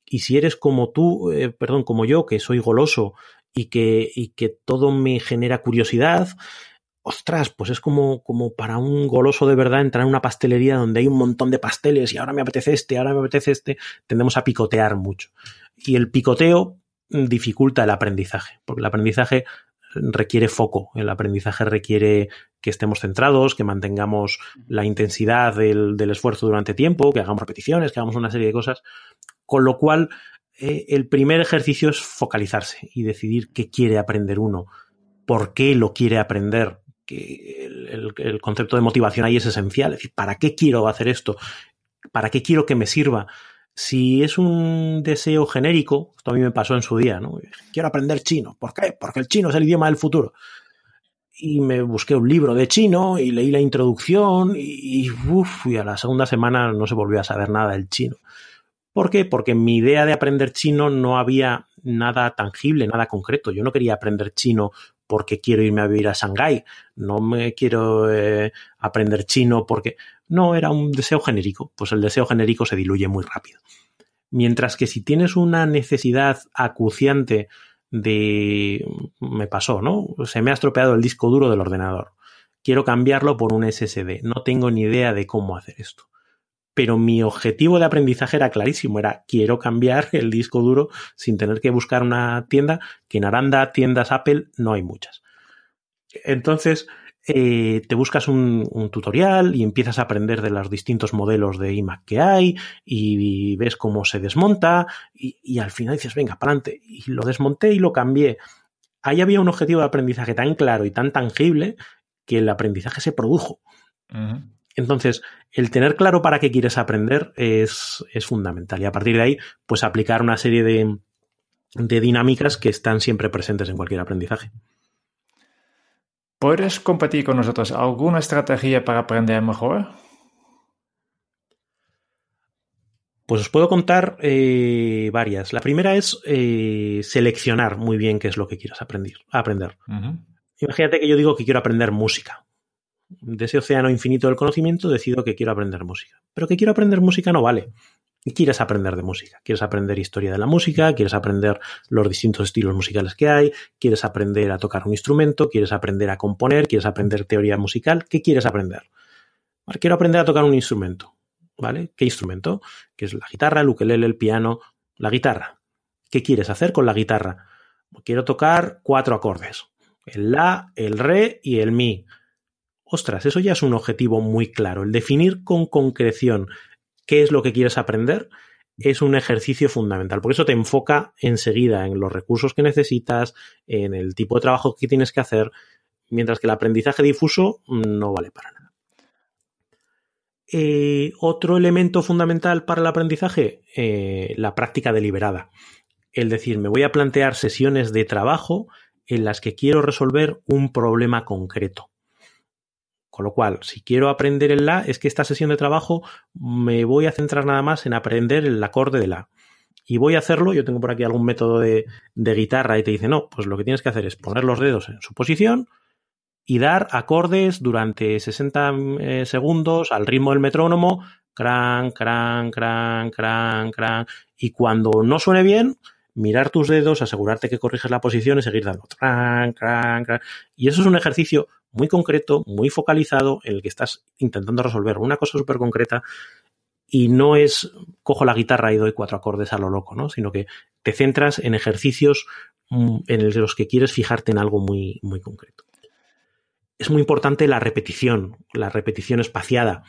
Y si eres como tú, eh, perdón, como yo, que soy goloso y que todo me genera curiosidad, ostras, pues es como, como para un goloso de verdad entrar en una pastelería donde hay un montón de pasteles y ahora me apetece este, ahora me apetece este, tendemos a picotear mucho. Y el picoteo dificulta el aprendizaje, porque el aprendizaje requiere foco, el aprendizaje requiere que estemos centrados, que mantengamos la intensidad del, esfuerzo durante tiempo, que hagamos repeticiones, que hagamos una serie de cosas, con lo cual eh, el primer ejercicio es focalizarse y decidir qué quiere aprender uno, por qué lo quiere aprender, que el, concepto de motivación ahí es esencial, es decir, ¿para qué quiero hacer esto? ¿Para qué quiero que me sirva? Si es un deseo genérico, esto a mí me pasó en su día, ¿no? Quiero aprender chino. ¿Por qué? Porque el chino es el idioma del futuro. Y me busqué un libro de chino y leí la introducción y, uf, y a la segunda semana no se volvió a saber nada del chino. ¿Por qué? Porque en mi idea de aprender chino no había nada tangible, nada concreto. Yo no quería aprender chino porque quiero irme a vivir a Shanghái. No me quiero eh, aprender chino porque no, era un deseo genérico. Pues el deseo genérico se diluye muy rápido. Mientras que si tienes una necesidad acuciante de... me pasó, ¿no? Se me ha estropeado el disco duro del ordenador. Quiero cambiarlo por un SSD. No tengo ni idea de cómo hacer esto. Pero mi objetivo de aprendizaje era clarísimo, era quiero cambiar el disco duro sin tener que buscar una tienda, que en Aranda, tiendas Apple, no hay muchas. Entonces, eh, te buscas un, tutorial y empiezas a aprender de los distintos modelos de iMac que hay y, ves cómo se desmonta y, al final dices, venga, para adelante. Y lo desmonté y lo cambié. Ahí había un objetivo de aprendizaje tan claro y tan tangible que el aprendizaje se produjo. Entonces, el tener claro para qué quieres aprender es, es, fundamental. Y a partir de ahí, pues aplicar una serie de, de dinámicas que están siempre presentes en cualquier aprendizaje. ¿Puedes compartir con nosotros alguna estrategia para aprender mejor? Pues os puedo contar eh, varias. La primera es eh, seleccionar muy bien qué es lo que quieras aprender. aprender. Imagínate que yo digo que quiero aprender música. De ese océano infinito del conocimiento decido que quiero aprender música. Pero que quiero aprender música no vale quieres aprender de música, quieres aprender historia de la música, quieres aprender los distintos estilos musicales que hay, quieres aprender a tocar un instrumento, quieres aprender a componer, quieres aprender teoría musical, ¿qué quieres aprender? quiero aprender a tocar un instrumento, ¿vale? ¿Qué instrumento? Que es la guitarra, el ukelele, el piano, la guitarra. ¿Qué quieres hacer con la guitarra? Quiero tocar cuatro acordes, el la, el re y el mi. Ostras, eso ya es un objetivo muy claro, el definir con concreción qué es lo que quieres aprender, es un ejercicio fundamental, porque eso te enfoca enseguida en los recursos que necesitas, en el tipo de trabajo que tienes que hacer, mientras que el aprendizaje difuso no vale para nada. Eh, otro elemento fundamental para el aprendizaje, eh, la práctica deliberada. Es decir, me voy a plantear sesiones de trabajo en las que quiero resolver un problema concreto. Con lo cual, si quiero aprender el La, es que esta sesión de trabajo me voy a centrar nada más en aprender el acorde de La. y voy a hacerlo, yo tengo por aquí algún método de, de guitarra y te dice, no, pues lo que tienes que hacer es poner los dedos en su posición y dar acordes durante 60 eh, segundos al ritmo del metrónomo, cran, cran, cran, cran, cran, y cuando no suene bien, mirar tus dedos, asegurarte que corriges la posición y seguir dando. Cran, cran, cran. Y eso es un ejercicio muy concreto, muy focalizado, en el que estás intentando resolver una cosa súper concreta y no es cojo la guitarra y doy cuatro acordes a lo loco, ¿no? Sino que te centras en ejercicios mm, en los que quieres fijarte en algo muy, muy concreto. Es muy importante la repetición, la repetición espaciada.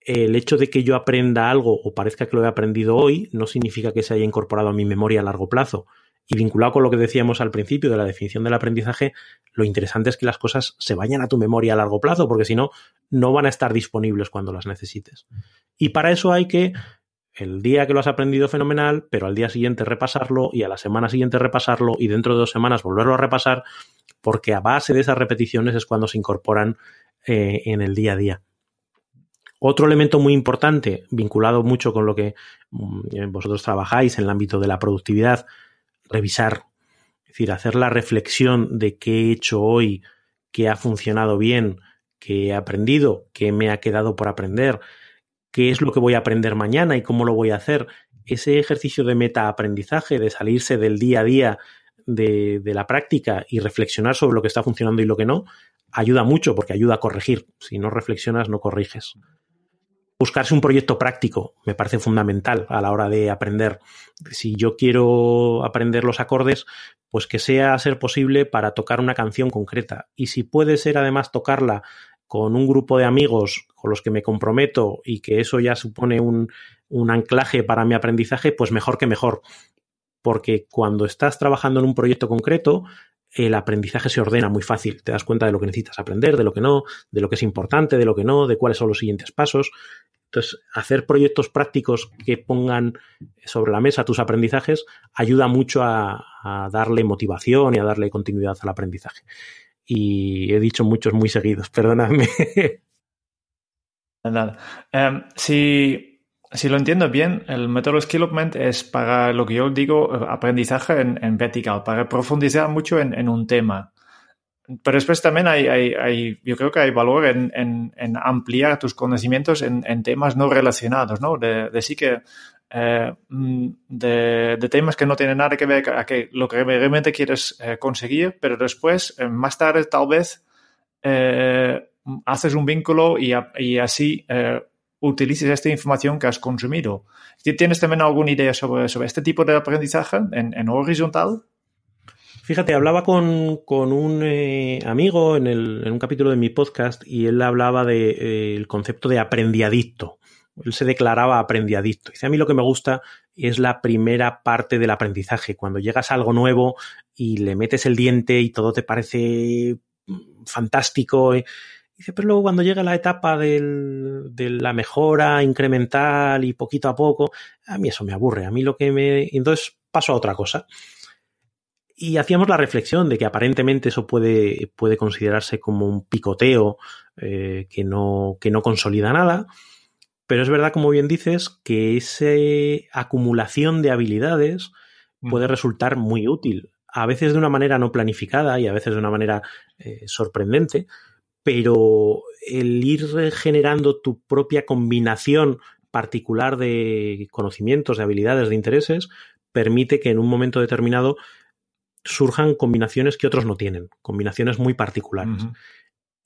El hecho de que yo aprenda algo o parezca que lo he aprendido hoy no significa que se haya incorporado a mi memoria a largo plazo. Y vinculado con lo que decíamos al principio de la definición del aprendizaje, lo interesante es que las cosas se vayan a tu memoria a largo plazo, porque si no, no van a estar disponibles cuando las necesites. Y para eso hay que el día que lo has aprendido fenomenal, pero al día siguiente repasarlo y a la semana siguiente repasarlo y dentro de dos semanas volverlo a repasar, porque a base de esas repeticiones es cuando se incorporan eh, en el día a día. Otro elemento muy importante, vinculado mucho con lo que mm, vosotros trabajáis en el ámbito de la productividad, revisar, es decir, hacer la reflexión de qué he hecho hoy, qué ha funcionado bien, qué he aprendido, qué me ha quedado por aprender, qué es lo que voy a aprender mañana y cómo lo voy a hacer. Ese ejercicio de metaaprendizaje, de salirse del día a día de, la práctica y reflexionar sobre lo que está funcionando y lo que no, ayuda mucho porque ayuda a corregir. Si no reflexionas, no corriges buscarse un proyecto práctico me parece fundamental a la hora de aprender. Si yo quiero aprender los acordes, pues que sea ser posible para tocar una canción concreta. Y si puede ser además tocarla con un grupo de amigos con los que me comprometo y que eso ya supone un, un anclaje para mi aprendizaje, pues mejor que mejor. Porque cuando estás trabajando en un proyecto concreto, el aprendizaje se ordena muy fácil. Te das cuenta de lo que necesitas aprender, de lo que no, de lo que es importante, de lo que no, de cuáles son los siguientes pasos. Entonces, hacer proyectos prácticos que pongan sobre la mesa tus aprendizajes ayuda mucho a, darle motivación y a darle continuidad al aprendizaje. Y he dicho muchos muy seguidos, [laughs] perdonadme. Nada. Si, si, lo entiendo bien, el método Skillopment es para lo que yo digo aprendizaje en, en vertical, para profundizar mucho en, en un tema. Pero después también hay, hay, hay, yo creo que hay valor en, en, ampliar tus conocimientos en, temas no relacionados, ¿no? De, de sí que eh, mm, de, de, temas que no tienen nada que ver a que lo que realmente quieres eh, conseguir, pero después, eh, más tarde, tal vez, eh, haces un vínculo y, y así eh, utilices esta información que has consumido. ¿Tienes también alguna idea sobre, sobre este tipo de aprendizaje en, en horizontal? Fíjate, hablaba con, con un eh, amigo en, el, en, un capítulo de mi podcast y él hablaba del de, eh, concepto de aprendiadicto. Él se declaraba aprendiadicto. Dice, a mí lo que me gusta es la primera parte del aprendizaje, cuando llegas a algo nuevo y le metes el diente y todo te parece fantástico. Eh. Dice, pero luego cuando llega la etapa del, de la mejora incremental y poquito a poco, a mí eso me aburre. A mí lo que me... Entonces paso a otra cosa. Y hacíamos la reflexión de que aparentemente eso puede, puede considerarse como un picoteo eh, que, no, que no consolida nada, pero es verdad, como bien dices, que esa acumulación de habilidades puede resultar muy útil, a veces de una manera no planificada y a veces de una manera eh, sorprendente, pero el ir generando tu propia combinación particular de conocimientos, de habilidades, de intereses, permite que en un momento determinado surjan combinaciones que otros no tienen, combinaciones muy particulares. Uh -huh.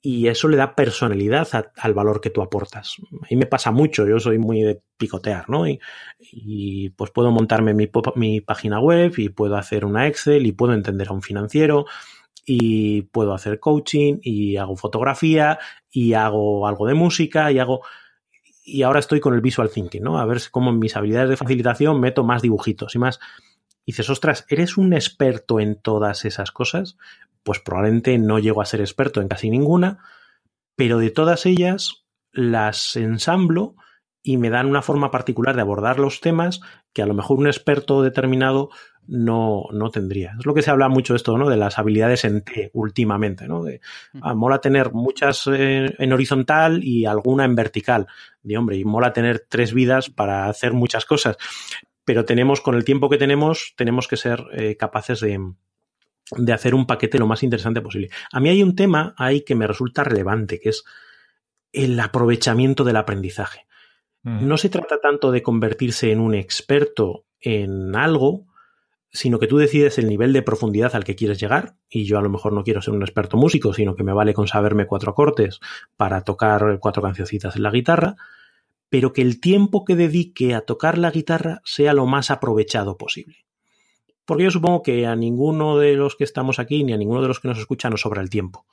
Y eso le da personalidad a, al valor que tú aportas. A mí me pasa mucho, yo soy muy de picotear, ¿no? Y, y pues puedo montarme mi, mi, página web y puedo hacer una Excel y puedo entender a un financiero y puedo hacer coaching y hago fotografía y hago algo de música y hago y ahora estoy con el visual thinking, ¿no? A ver cómo en mis habilidades de facilitación meto más dibujitos y más y dices, ostras, ¿eres un experto en todas esas cosas? Pues probablemente no llego a ser experto en casi ninguna, pero de todas ellas las ensamblo y me dan una forma particular de abordar los temas que a lo mejor un experto determinado no, no tendría. Es lo que se habla mucho de esto, ¿no? De las habilidades en T últimamente, ¿no? De, ah, mola tener muchas eh, en horizontal y alguna en vertical. De hombre, y mola tener tres vidas para hacer muchas cosas pero tenemos, con el tiempo que tenemos, tenemos que ser eh, capaces de, de hacer un paquete lo más interesante posible. A mí hay un tema ahí que me resulta relevante, que es el aprovechamiento del aprendizaje. No se trata tanto de convertirse en un experto en algo, sino que tú decides el nivel de profundidad al que quieres llegar, y yo a lo mejor no quiero ser un experto músico, sino que me vale con saberme cuatro acordes para tocar cuatro cancioncitas en la guitarra, pero que el tiempo que dedique a tocar la guitarra sea lo más aprovechado posible. Porque yo supongo que a ninguno de los que estamos aquí, ni a ninguno de los que nos escuchan, nos sobra el tiempo.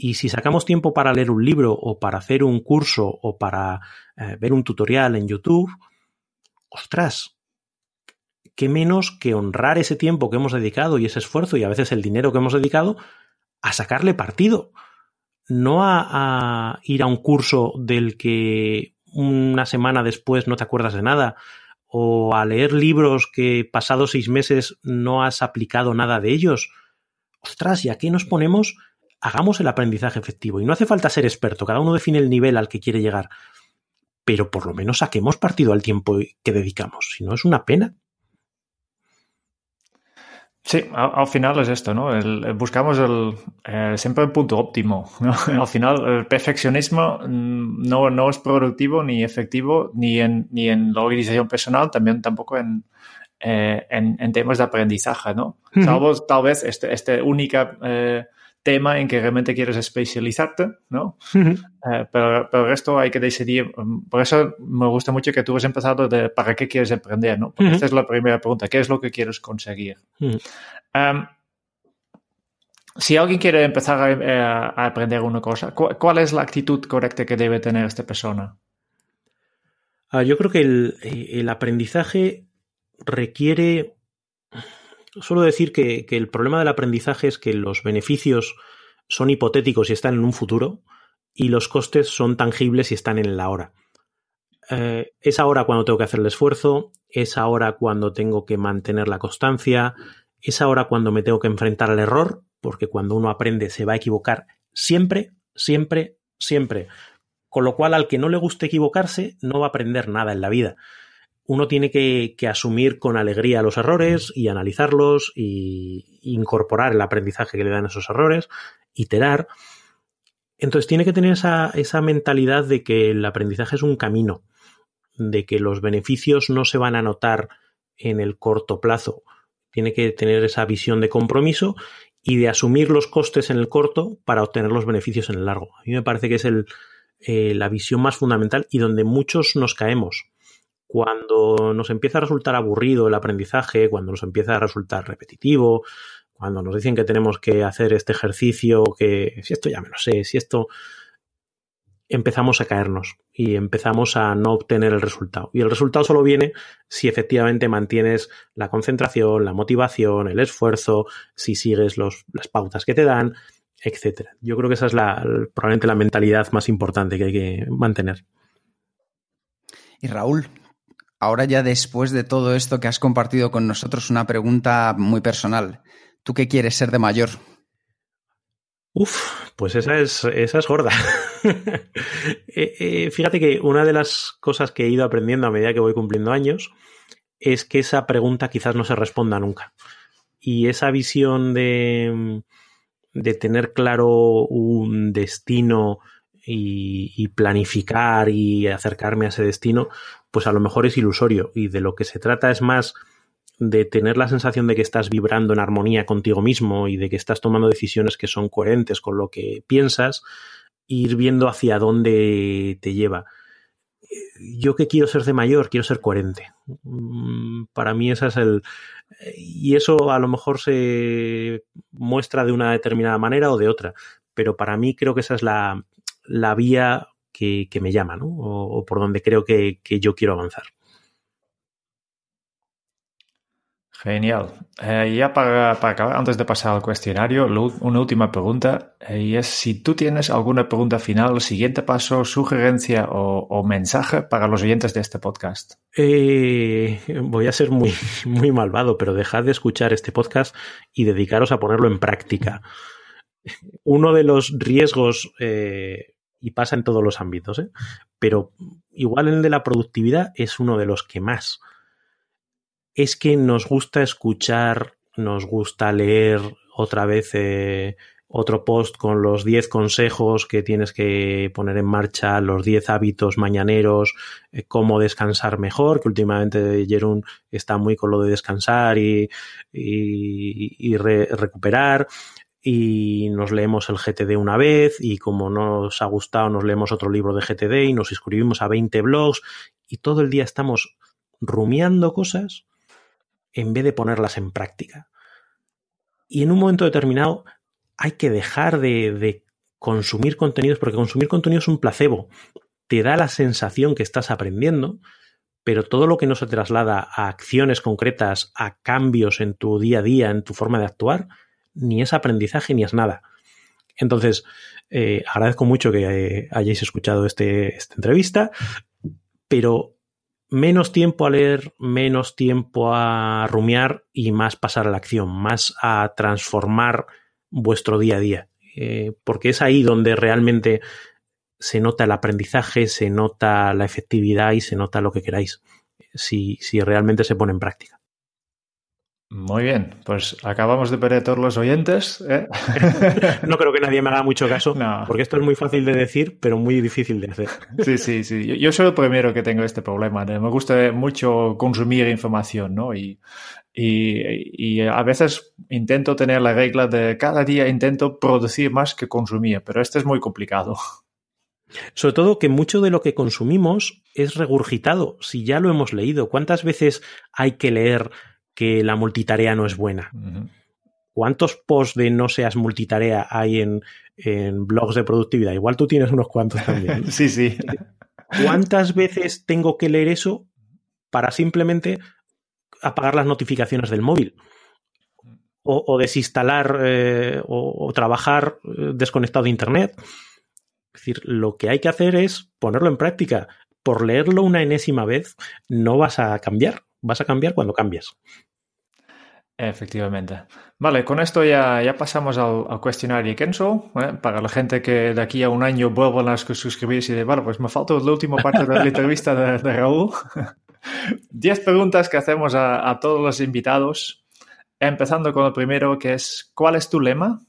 Y si sacamos tiempo para leer un libro o para hacer un curso o para eh, ver un tutorial en YouTube, ostras, qué menos que honrar ese tiempo que hemos dedicado y ese esfuerzo y a veces el dinero que hemos dedicado a sacarle partido. No a, a ir a un curso del que una semana después no te acuerdas de nada o a leer libros que pasados seis meses no has aplicado nada de ellos. Ostras, ¿y aquí nos ponemos? Hagamos el aprendizaje efectivo. Y no hace falta ser experto, cada uno define el nivel al que quiere llegar. Pero por lo menos saquemos partido al tiempo que dedicamos. Si no, es una pena. Sí, al, final es esto, ¿no? buscamos el, eh, siempre el punto óptimo. ¿no? [laughs] Al final, el perfeccionismo mm, no, no, es productivo ni efectivo ni en, ni en la organización personal, también tampoco en, eh, en, temas de aprendizaje, ¿no? Salvo tal vez este, este única eh, tema en que realmente quieres especializarte, ¿no? Eh, pero, pero el resto hay que decidir. Mm, por eso me gusta mucho que tú has empezado de para qué quieres aprender, ¿no? Porque esta es la primera pregunta. ¿Qué es lo que quieres conseguir? Em, si alguien quiere empezar eh, a, aprender una cosa, ¿cuál, es la actitud correcta que debe tener esta persona? Ah, yo creo que el, el aprendizaje requiere suelo decir que, el problema del aprendizaje es que los beneficios son hipotéticos y están en un futuro y los costes son tangibles y están en la hora. Eh, es ahora cuando tengo que hacer el esfuerzo, es ahora cuando tengo que mantener la constancia, es ahora cuando me tengo que enfrentar al error, porque cuando uno aprende se va a equivocar siempre, siempre, siempre. Con lo cual, al que no le guste equivocarse, no va a aprender nada en la vida uno tiene que, asumir con alegría los errores y analizarlos y incorporar el aprendizaje que le dan esos errores, iterar. Entonces tiene que tener esa, mentalidad de que el aprendizaje es un camino, de que los beneficios no se van a notar en el corto plazo. Tiene que tener esa visión de compromiso y de asumir los costes en el corto para obtener los beneficios en el largo. A mí me parece que es eh, la visión más fundamental y donde muchos nos caemos cuando nos empieza a resultar aburrido el aprendizaje, cuando nos empieza a resultar repetitivo, cuando nos dicen que tenemos que hacer este ejercicio, que si esto ya me lo sé, si esto empezamos a caernos y empezamos a no obtener el resultado. Y el resultado solo viene si efectivamente mantienes la concentración, la motivación, el esfuerzo, si sigues las pautas que te dan, etcétera. Yo creo que esa es la, probablemente la mentalidad más importante que hay que mantener. Y Raúl, Ahora ya después de todo esto que has compartido con nosotros, una pregunta muy personal. ¿Tú qué quieres ser de mayor? Uf, pues esa es, esa es gorda. [laughs] Eh, eh, fíjate que una de las cosas que he ido aprendiendo a medida que voy cumpliendo años es que esa pregunta quizás no se responda nunca. Y esa visión de, de tener claro un destino y, planificar y acercarme a ese destino, pues a lo mejor es ilusorio y de lo que se trata es más de tener la sensación de que estás vibrando en armonía contigo mismo y de que estás tomando decisiones que son coherentes con lo que piensas, ir viendo hacia dónde te lleva. Yo que quiero ser de mayor, quiero ser coherente. Mm, para mí esa es el... Y eso a lo mejor se muestra de una determinada manera o de otra, pero para mí creo que esa es la, la vía que, me llama, ¿no? O, por donde creo que, yo quiero avanzar. Genial. Eh, ya para, acabar, antes de pasar al cuestionario, una última pregunta eh, y es si tú tienes alguna pregunta final, siguiente paso, sugerencia o, mensaje para los oyentes de este podcast. Eh, voy a ser muy, [laughs] muy malvado, pero dejad de escuchar este podcast y dedicaros a ponerlo en práctica. Uno de los riesgos y pasa en todos los ámbitos, ¿eh? pero igual el de la productividad es uno de los que más. es que nos gusta escuchar, nos gusta leer otra vez eh, otro post con los 10 consejos que tienes que poner en marcha, los 10 hábitos mañaneros, eh, cómo descansar mejor, que últimamente Jerón está muy con lo de descansar y, y, recuperar. Y nos leemos el GTD una vez y como nos ha gustado nos leemos otro libro de GTD y nos inscribimos a 20 blogs y todo el día estamos rumiando cosas en vez de ponerlas en práctica. Y en un momento determinado hay que dejar de, consumir contenidos, porque consumir contenido es un placebo. Te da la sensación que estás aprendiendo, pero todo lo que no se traslada a acciones concretas, a cambios en tu día a día, en tu forma de actuar, ni es aprendizaje ni es nada. Entonces, eh, agradezco mucho que eh, hayáis escuchado este, esta entrevista, pero menos tiempo a leer, menos tiempo a rumiar y más pasar a la acción, más a transformar vuestro día a día, eh, porque es ahí donde realmente se nota el aprendizaje, se nota la efectividad y se nota lo que queráis, si, si realmente se pone en práctica. Muy bien, pues acabamos de perder todos los oyentes. ¿eh? [laughs] no creo que nadie me haga mucho caso, porque esto es muy fácil de decir, pero muy difícil de hacer. Sí, sí, sí. Yo, soy el primero que tengo este problema. Me gusta mucho consumir información, ¿no? Y, y, a veces intento tener la regla de cada día intento producir más que consumir, pero este es muy complicado. Sobre todo que mucho de lo que consumimos es regurgitado, si ya lo hemos leído. ¿Cuántas veces hay que leer que la multitarea no es buena. ¿Cuántos posts de no seas multitarea hay en, blogs de productividad? Igual tú tienes unos cuantos también. [laughs] sí, sí. ¿Cuántas veces tengo que leer eso para simplemente apagar las notificaciones del móvil? O, desinstalar eh, o, trabajar eh, desconectado de Internet. Es decir, lo que hay que hacer es ponerlo en práctica. Por leerlo una enésima vez no vas a cambiar. Vas a cambiar cuando cambies. Efectivamente. Vale, con esto ya, ya pasamos al, cuestionario Kenzo. ¿eh? Para la gente que de aquí a un año vuelvan a suscribirse y de, bueno, pues me falta la última parte de la entrevista de, Raúl. [laughs] Diez preguntas que hacemos a, todos los invitados. Empezando con el primero, que es, ¿cuál es tu lema?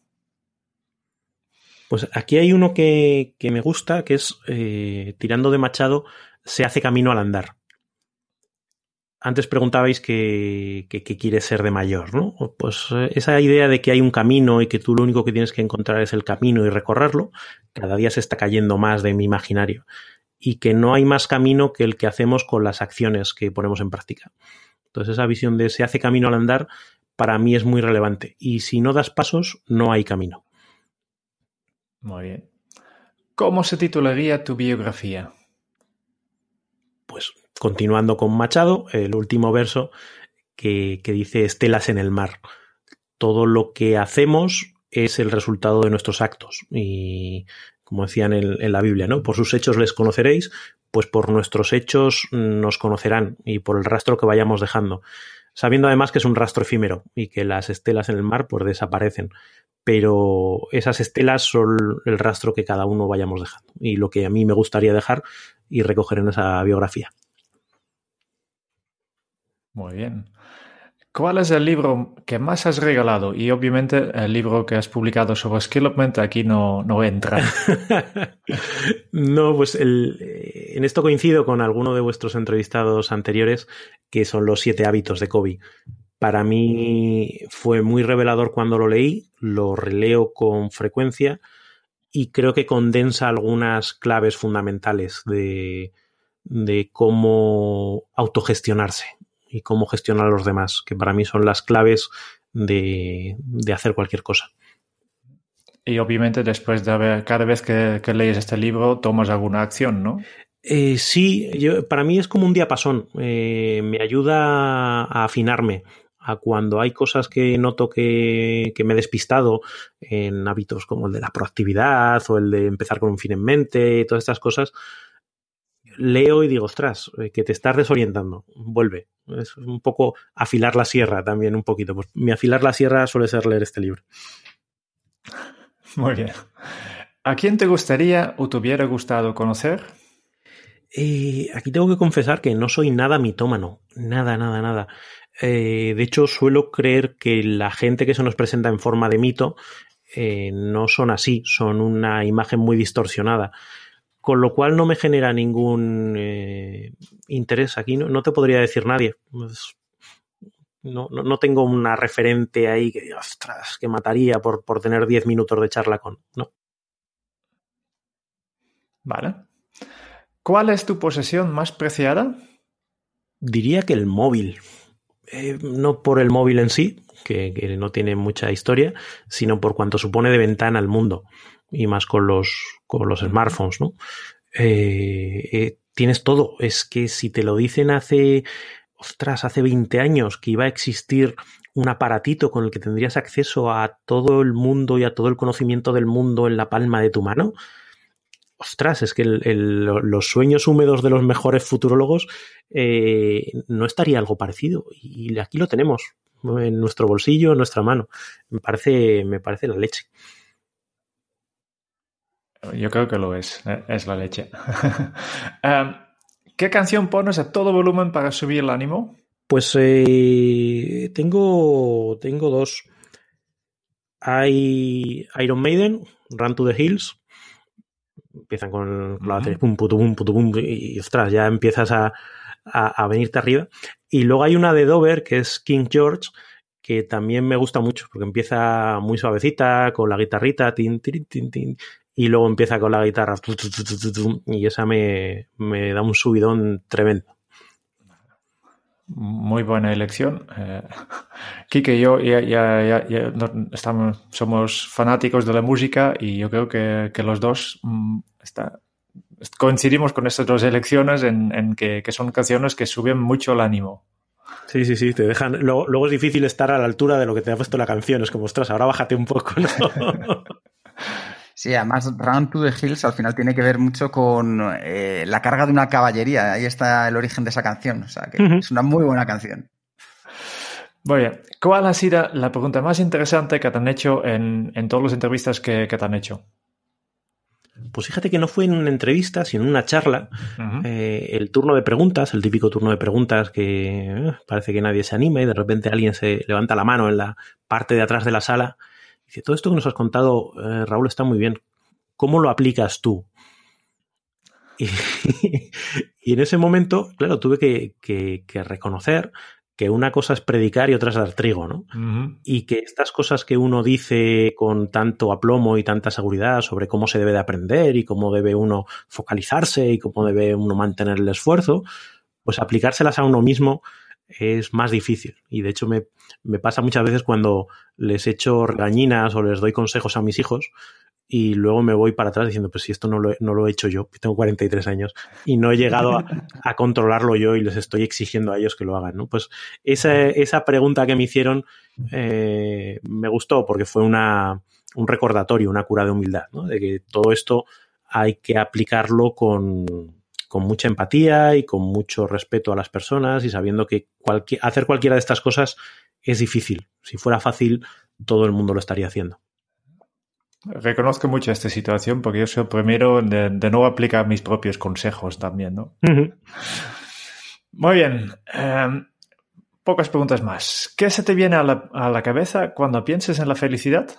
Pues aquí hay uno que, me gusta, que es, eh, tirando de Machado, se hace camino al andar. Antes preguntabais qué, quieres ser de mayor, ¿no? Pues eh, esa idea de que hay un camino y que tú lo único que tienes que encontrar es el camino y recorrerlo, cada día se está cayendo más de mi imaginario. Y que no hay más camino que el que hacemos con las acciones que ponemos en práctica. Entonces esa visión de se hace camino al andar para mí es muy relevante. Y si no das pasos, no hay camino. Muy bien. ¿Cómo se titularía tu biografía? Pues continuando con Machado, el último verso que, dice estelas en el mar. Todo lo que hacemos es el resultado de nuestros actos. Y como decían en, la Biblia, ¿no? Por sus hechos les conoceréis, pues por nuestros hechos nos conocerán y por el rastro que vayamos dejando. Sabiendo además que es un rastro efímero y que las estelas en el mar pues desaparecen. Pero esas estelas son el rastro que cada uno vayamos dejando. Y lo que a mí me gustaría dejar y recoger en esa biografía. Muy bien. ¿Cuál es el libro que más has regalado? Y obviamente el libro que has publicado sobre Skillopment aquí no, no entra. [laughs] no, pues en esto coincido con alguno de vuestros entrevistados anteriores, que son los siete hábitos de Kobe. Para mí fue muy revelador cuando lo leí, lo releo con frecuencia y creo que condensa algunas claves fundamentales de cómo autogestionarse y cómo gestionar a los demás, que para mí son las claves de, hacer cualquier cosa. Y obviamente después de haber, cada vez que, lees este libro, tomas alguna acción, ¿no? Eh, sí, yo, para mí es como un diapasón. Eh, me ayuda a afinarme a cuando hay cosas que noto que, que, me he despistado en hábitos como el de la proactividad o el de empezar con un fin en mente, todas estas cosas, leo y digo, ostras, eh, que te estás desorientando, vuelve. Es un poco afilar la sierra también, un poquito. Pues mi afilar la sierra suele ser leer este libro. Muy bien. ¿A quién te gustaría o te hubiera gustado conocer? Eh, aquí tengo que confesar que no soy nada mitómano, nada, nada, nada. Eh, de hecho, suelo creer que la gente que se nos presenta en forma de mito eh, no son así, son una imagen muy distorsionada. Con lo cual no me genera ningún eh, interés aquí, no, no, te podría decir nadie. No, no, no, tengo una referente ahí que ostras, que mataría por, por tener 10 minutos de charla con. No. Vale. ¿Cuál es tu posesión más preciada? Diría que el móvil. Eh, no por el móvil en sí, que, que, no tiene mucha historia, sino por cuanto supone de ventana al mundo. Y más con los, con los smartphones, ¿no? Eh, eh, tienes todo. Es que si te lo dicen hace, ostras, hace 20 años que iba a existir un aparatito con el que tendrías acceso a todo el mundo y a todo el conocimiento del mundo en la palma de tu mano, ostras, es que los sueños húmedos de los mejores futurólogos eh, no estaría algo parecido. Y aquí lo tenemos, en nuestro bolsillo, en nuestra mano. Me parece, me parece la leche. Yo creo que lo es, ¿eh? es la leche. um, [laughs] ¿Qué canción pones a todo volumen para subir el ánimo? Pues eh, tengo, tengo dos. Hay Iron Maiden, Run to the Hills. Empiezan con, la batería, pum, pum, pum, pum, y ostras, ya empiezas a, a, a, venirte arriba. Y luego hay una de Dover, que es King George, que también me gusta mucho, porque empieza muy suavecita, con la guitarrita, tin, tin, tin, tin, y luego empieza con la guitarra y esa me, me da un subidón tremendo. Muy buena elección. Eh, Kike y yo ya, ya, ya, estamos, somos fanáticos de la música y yo creo que, que los dos mm, está, coincidimos con estas dos elecciones en, en que, que, son canciones que suben mucho el ánimo. Sí, sí, sí, te dejan. Luego, luego, es difícil estar a la altura de lo que te ha puesto la canción. Es como, ostras, ahora bájate un poco, ¿no? [laughs] Sí, además Run to the Hills al final tiene que ver mucho con eh, la carga de una caballería. Ahí está el origen de esa canción. O sea, que uh -huh. es una muy buena canción. Muy bien. ¿Cuál ha sido la pregunta más interesante que te han hecho en, en todas las entrevistas que, que, te han hecho? Pues fíjate que no fue en una entrevista, sino en una charla. Uh -huh. eh, el turno de preguntas, el típico turno de preguntas que eh, parece que nadie se anima y de repente alguien se levanta la mano en la parte de atrás de la sala Dice, todo esto que nos has contado, eh, Raúl, está muy bien. ¿Cómo lo aplicas tú? Y, [laughs] y en ese momento, claro, tuve que, que, que, reconocer que una cosa es predicar y otra es dar trigo, ¿no? Uh -huh. Y que estas cosas que uno dice con tanto aplomo y tanta seguridad sobre cómo se debe de aprender y cómo debe uno focalizarse y cómo debe uno mantener el esfuerzo, pues aplicárselas a uno mismo es más difícil. Y de hecho me, me, pasa muchas veces cuando les echo regañinas o les doy consejos a mis hijos y luego me voy para atrás diciendo, pues si esto no lo, no lo he hecho yo, tengo 43 años y no he llegado a, controlarlo yo y les estoy exigiendo a ellos que lo hagan, ¿no? Pues esa, esa pregunta que me hicieron eh, me gustó porque fue una, un recordatorio, una cura de humildad, ¿no? De que todo esto hay que aplicarlo con, con mucha empatía y con mucho respeto a las personas y sabiendo que cualquier, hacer cualquiera de estas cosas es difícil. Si fuera fácil, todo el mundo lo estaría haciendo. Reconozco mucho esta situación porque yo soy el primero de, de no aplicar mis propios consejos también, ¿no? Uh -huh. Muy bien. Um, pocas preguntas más. ¿Qué se te viene a la, a la cabeza cuando pienses en la felicidad?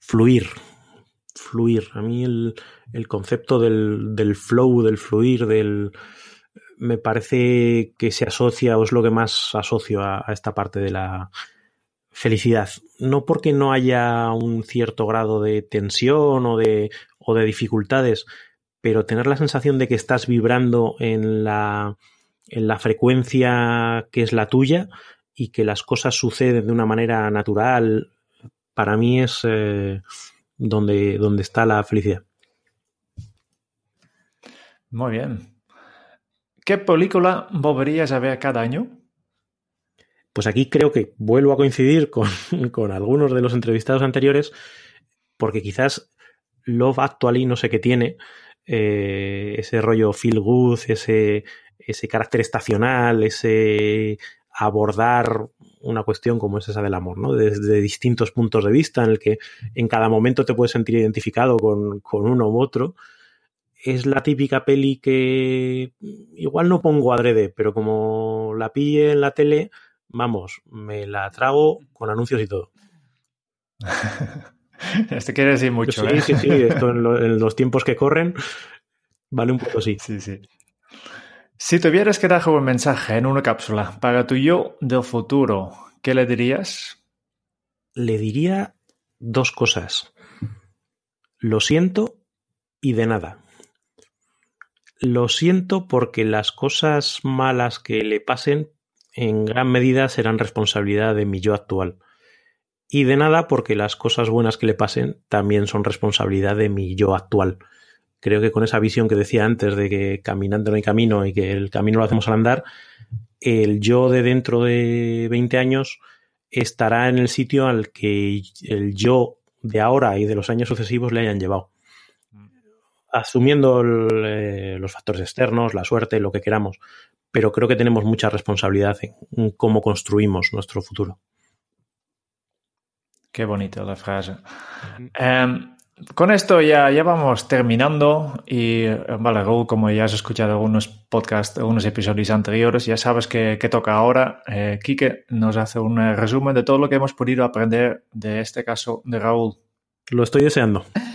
Fluir fluir. A mí el, el concepto del, del, flow, del fluir, del me parece que se asocia o es lo que más asocio a, a, esta parte de la felicidad. No porque no haya un cierto grado de tensión o de, o de dificultades, pero tener la sensación de que estás vibrando en la, en la frecuencia que es la tuya y que las cosas suceden de una manera natural, para mí es... Eh, donde, donde está la felicidad. Muy bien. ¿Qué película volverías a ver cada año? Pues aquí creo que vuelvo a coincidir con, [laughs] con algunos de los entrevistados anteriores, porque quizás Love Actually no sé qué tiene, eh, ese rollo feel good, ese, ese carácter estacional, ese abordar una cuestión como es esa del amor, ¿no? Desde distintos puntos de vista, en el que en cada momento te puedes sentir identificado con, con uno u otro. Es la típica peli que igual no pongo adrede, pero como la pille en la tele, vamos, me la trago con anuncios y todo. [laughs] Esto quiere decir mucho. Sí, ¿eh? sí, sí, esto en, lo, [laughs] en, los tiempos que corren vale un poco sí. Sí, sí. Si tuvieras que dar un mensaje en una cápsula para tu yo del futuro, ¿qué le dirías? Le diría dos cosas. Lo siento y de nada. Lo siento porque las cosas malas que le pasen en gran medida serán responsabilidad de mi yo actual. Y de nada porque las cosas buenas que le pasen también son responsabilidad de mi yo actual. Creo que con esa visión que decía antes de que caminando no hay camino y que el camino lo hacemos al andar, el yo de dentro de 20 años estará en el sitio al que el yo de ahora y de los años sucesivos le hayan llevado. Asumiendo el, eh, los factores externos, la suerte, lo que queramos, pero creo que tenemos mucha responsabilidad en cómo construimos nuestro futuro. Qué bonita la frase. Um, con esto ya, ya vamos terminando y vale, Raúl, como ya has escuchado algunos podcasts, algunos episodios anteriores, ya sabes que, que toca ahora. Eh, Quique nos hace un resumen de todo lo que hemos podido aprender de este caso de Raúl. Lo estoy deseando. [laughs]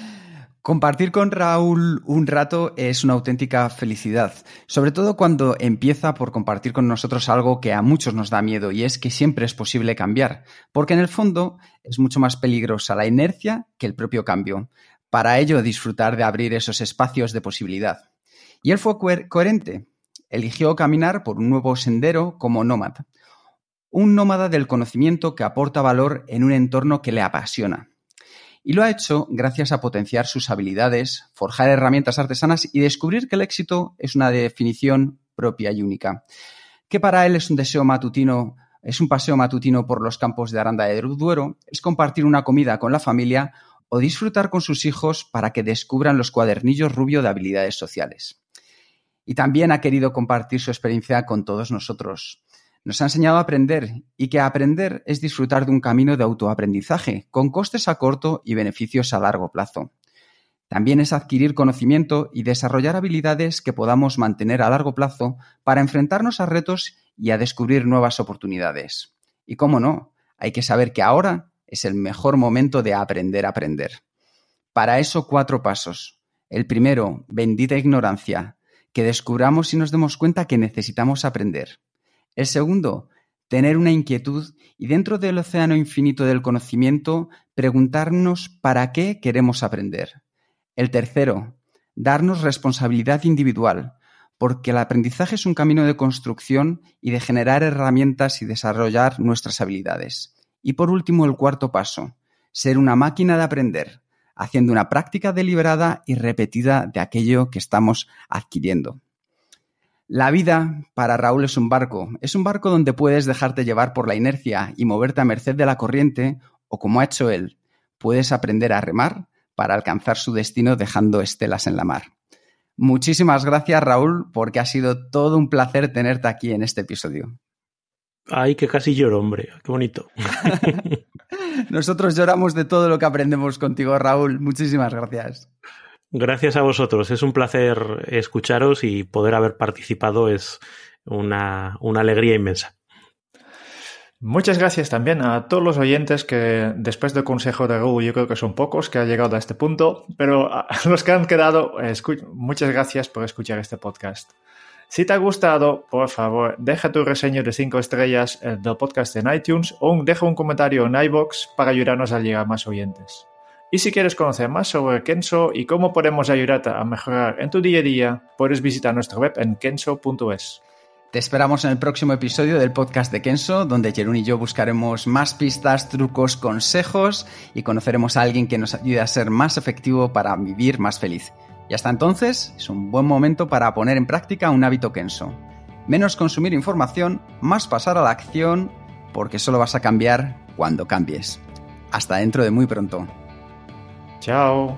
Compartir con Raúl un rato es una auténtica felicidad, sobre todo cuando empieza por compartir con nosotros algo que a muchos nos da miedo y es que siempre es posible cambiar, porque en el fondo es mucho más peligrosa la inercia que el propio cambio. Para ello, disfrutar de abrir esos espacios de posibilidad. Y él fue coherente, eligió caminar por un nuevo sendero como nómada, un nómada del conocimiento que aporta valor en un entorno que le apasiona. Y lo ha hecho gracias a potenciar sus habilidades, forjar herramientas artesanas y descubrir que el éxito es una definición propia y única. Que para él es un deseo matutino, es un paseo matutino por los campos de Aranda de Duero, es compartir una comida con la familia o disfrutar con sus hijos para que descubran los cuadernillos rubio de habilidades sociales. Y también ha querido compartir su experiencia con todos nosotros. Nos ha enseñado a aprender y que aprender es disfrutar de un camino de autoaprendizaje, con costes a corto y beneficios a largo plazo. También es adquirir conocimiento y desarrollar habilidades que podamos mantener a largo plazo para enfrentarnos a retos y a descubrir nuevas oportunidades. Y cómo no, hay que saber que ahora es el mejor momento de aprender a aprender. Para eso cuatro pasos. El primero, bendita ignorancia, que descubramos y nos demos cuenta que necesitamos aprender. El segundo, tener una inquietud y dentro del océano infinito del conocimiento preguntarnos para qué queremos aprender. El tercero, darnos responsabilidad individual, porque el aprendizaje es un camino de construcción y de generar herramientas y desarrollar nuestras habilidades. Y por último, el cuarto paso, ser una máquina de aprender, haciendo una práctica deliberada y repetida de aquello que estamos adquiriendo. La vida para Raúl es un barco. Es un barco donde puedes dejarte llevar por la inercia y moverte a merced de la corriente, o como ha hecho él, puedes aprender a remar para alcanzar su destino dejando estelas en la mar. Muchísimas gracias, Raúl, porque ha sido todo un placer tenerte aquí en este episodio. Ay, que casi lloro, hombre. Qué bonito. [laughs] Nosotros lloramos de todo lo que aprendemos contigo, Raúl. Muchísimas gracias. Gracias a vosotros. Es un placer escucharos y poder haber participado es una, una, alegría inmensa. Muchas gracias también a todos los oyentes que después del consejo de Raúl, yo creo que son pocos que han llegado a este punto, pero a [laughs] los que han quedado, muchas gracias por escuchar este podcast. Si te ha gustado, por favor, deja tu reseño de 5 estrellas del podcast en iTunes o deja un comentario en iBox para ayudarnos a llegar a más oyentes. Y si quieres conocer más sobre Kenso y cómo podemos ayudarte a mejorar en tu día a día, puedes visitar nuestra web en kenso.es. Te esperamos en el próximo episodio del podcast de Kenso, donde Jerún y yo buscaremos más pistas, trucos, consejos y conoceremos a alguien que nos ayude a ser más efectivo para vivir más feliz. Y hasta entonces es un buen momento para poner en práctica un hábito Kenso. Menos consumir información, más pasar a la acción, porque solo vas a cambiar cuando cambies. Hasta dentro de muy pronto. Chao.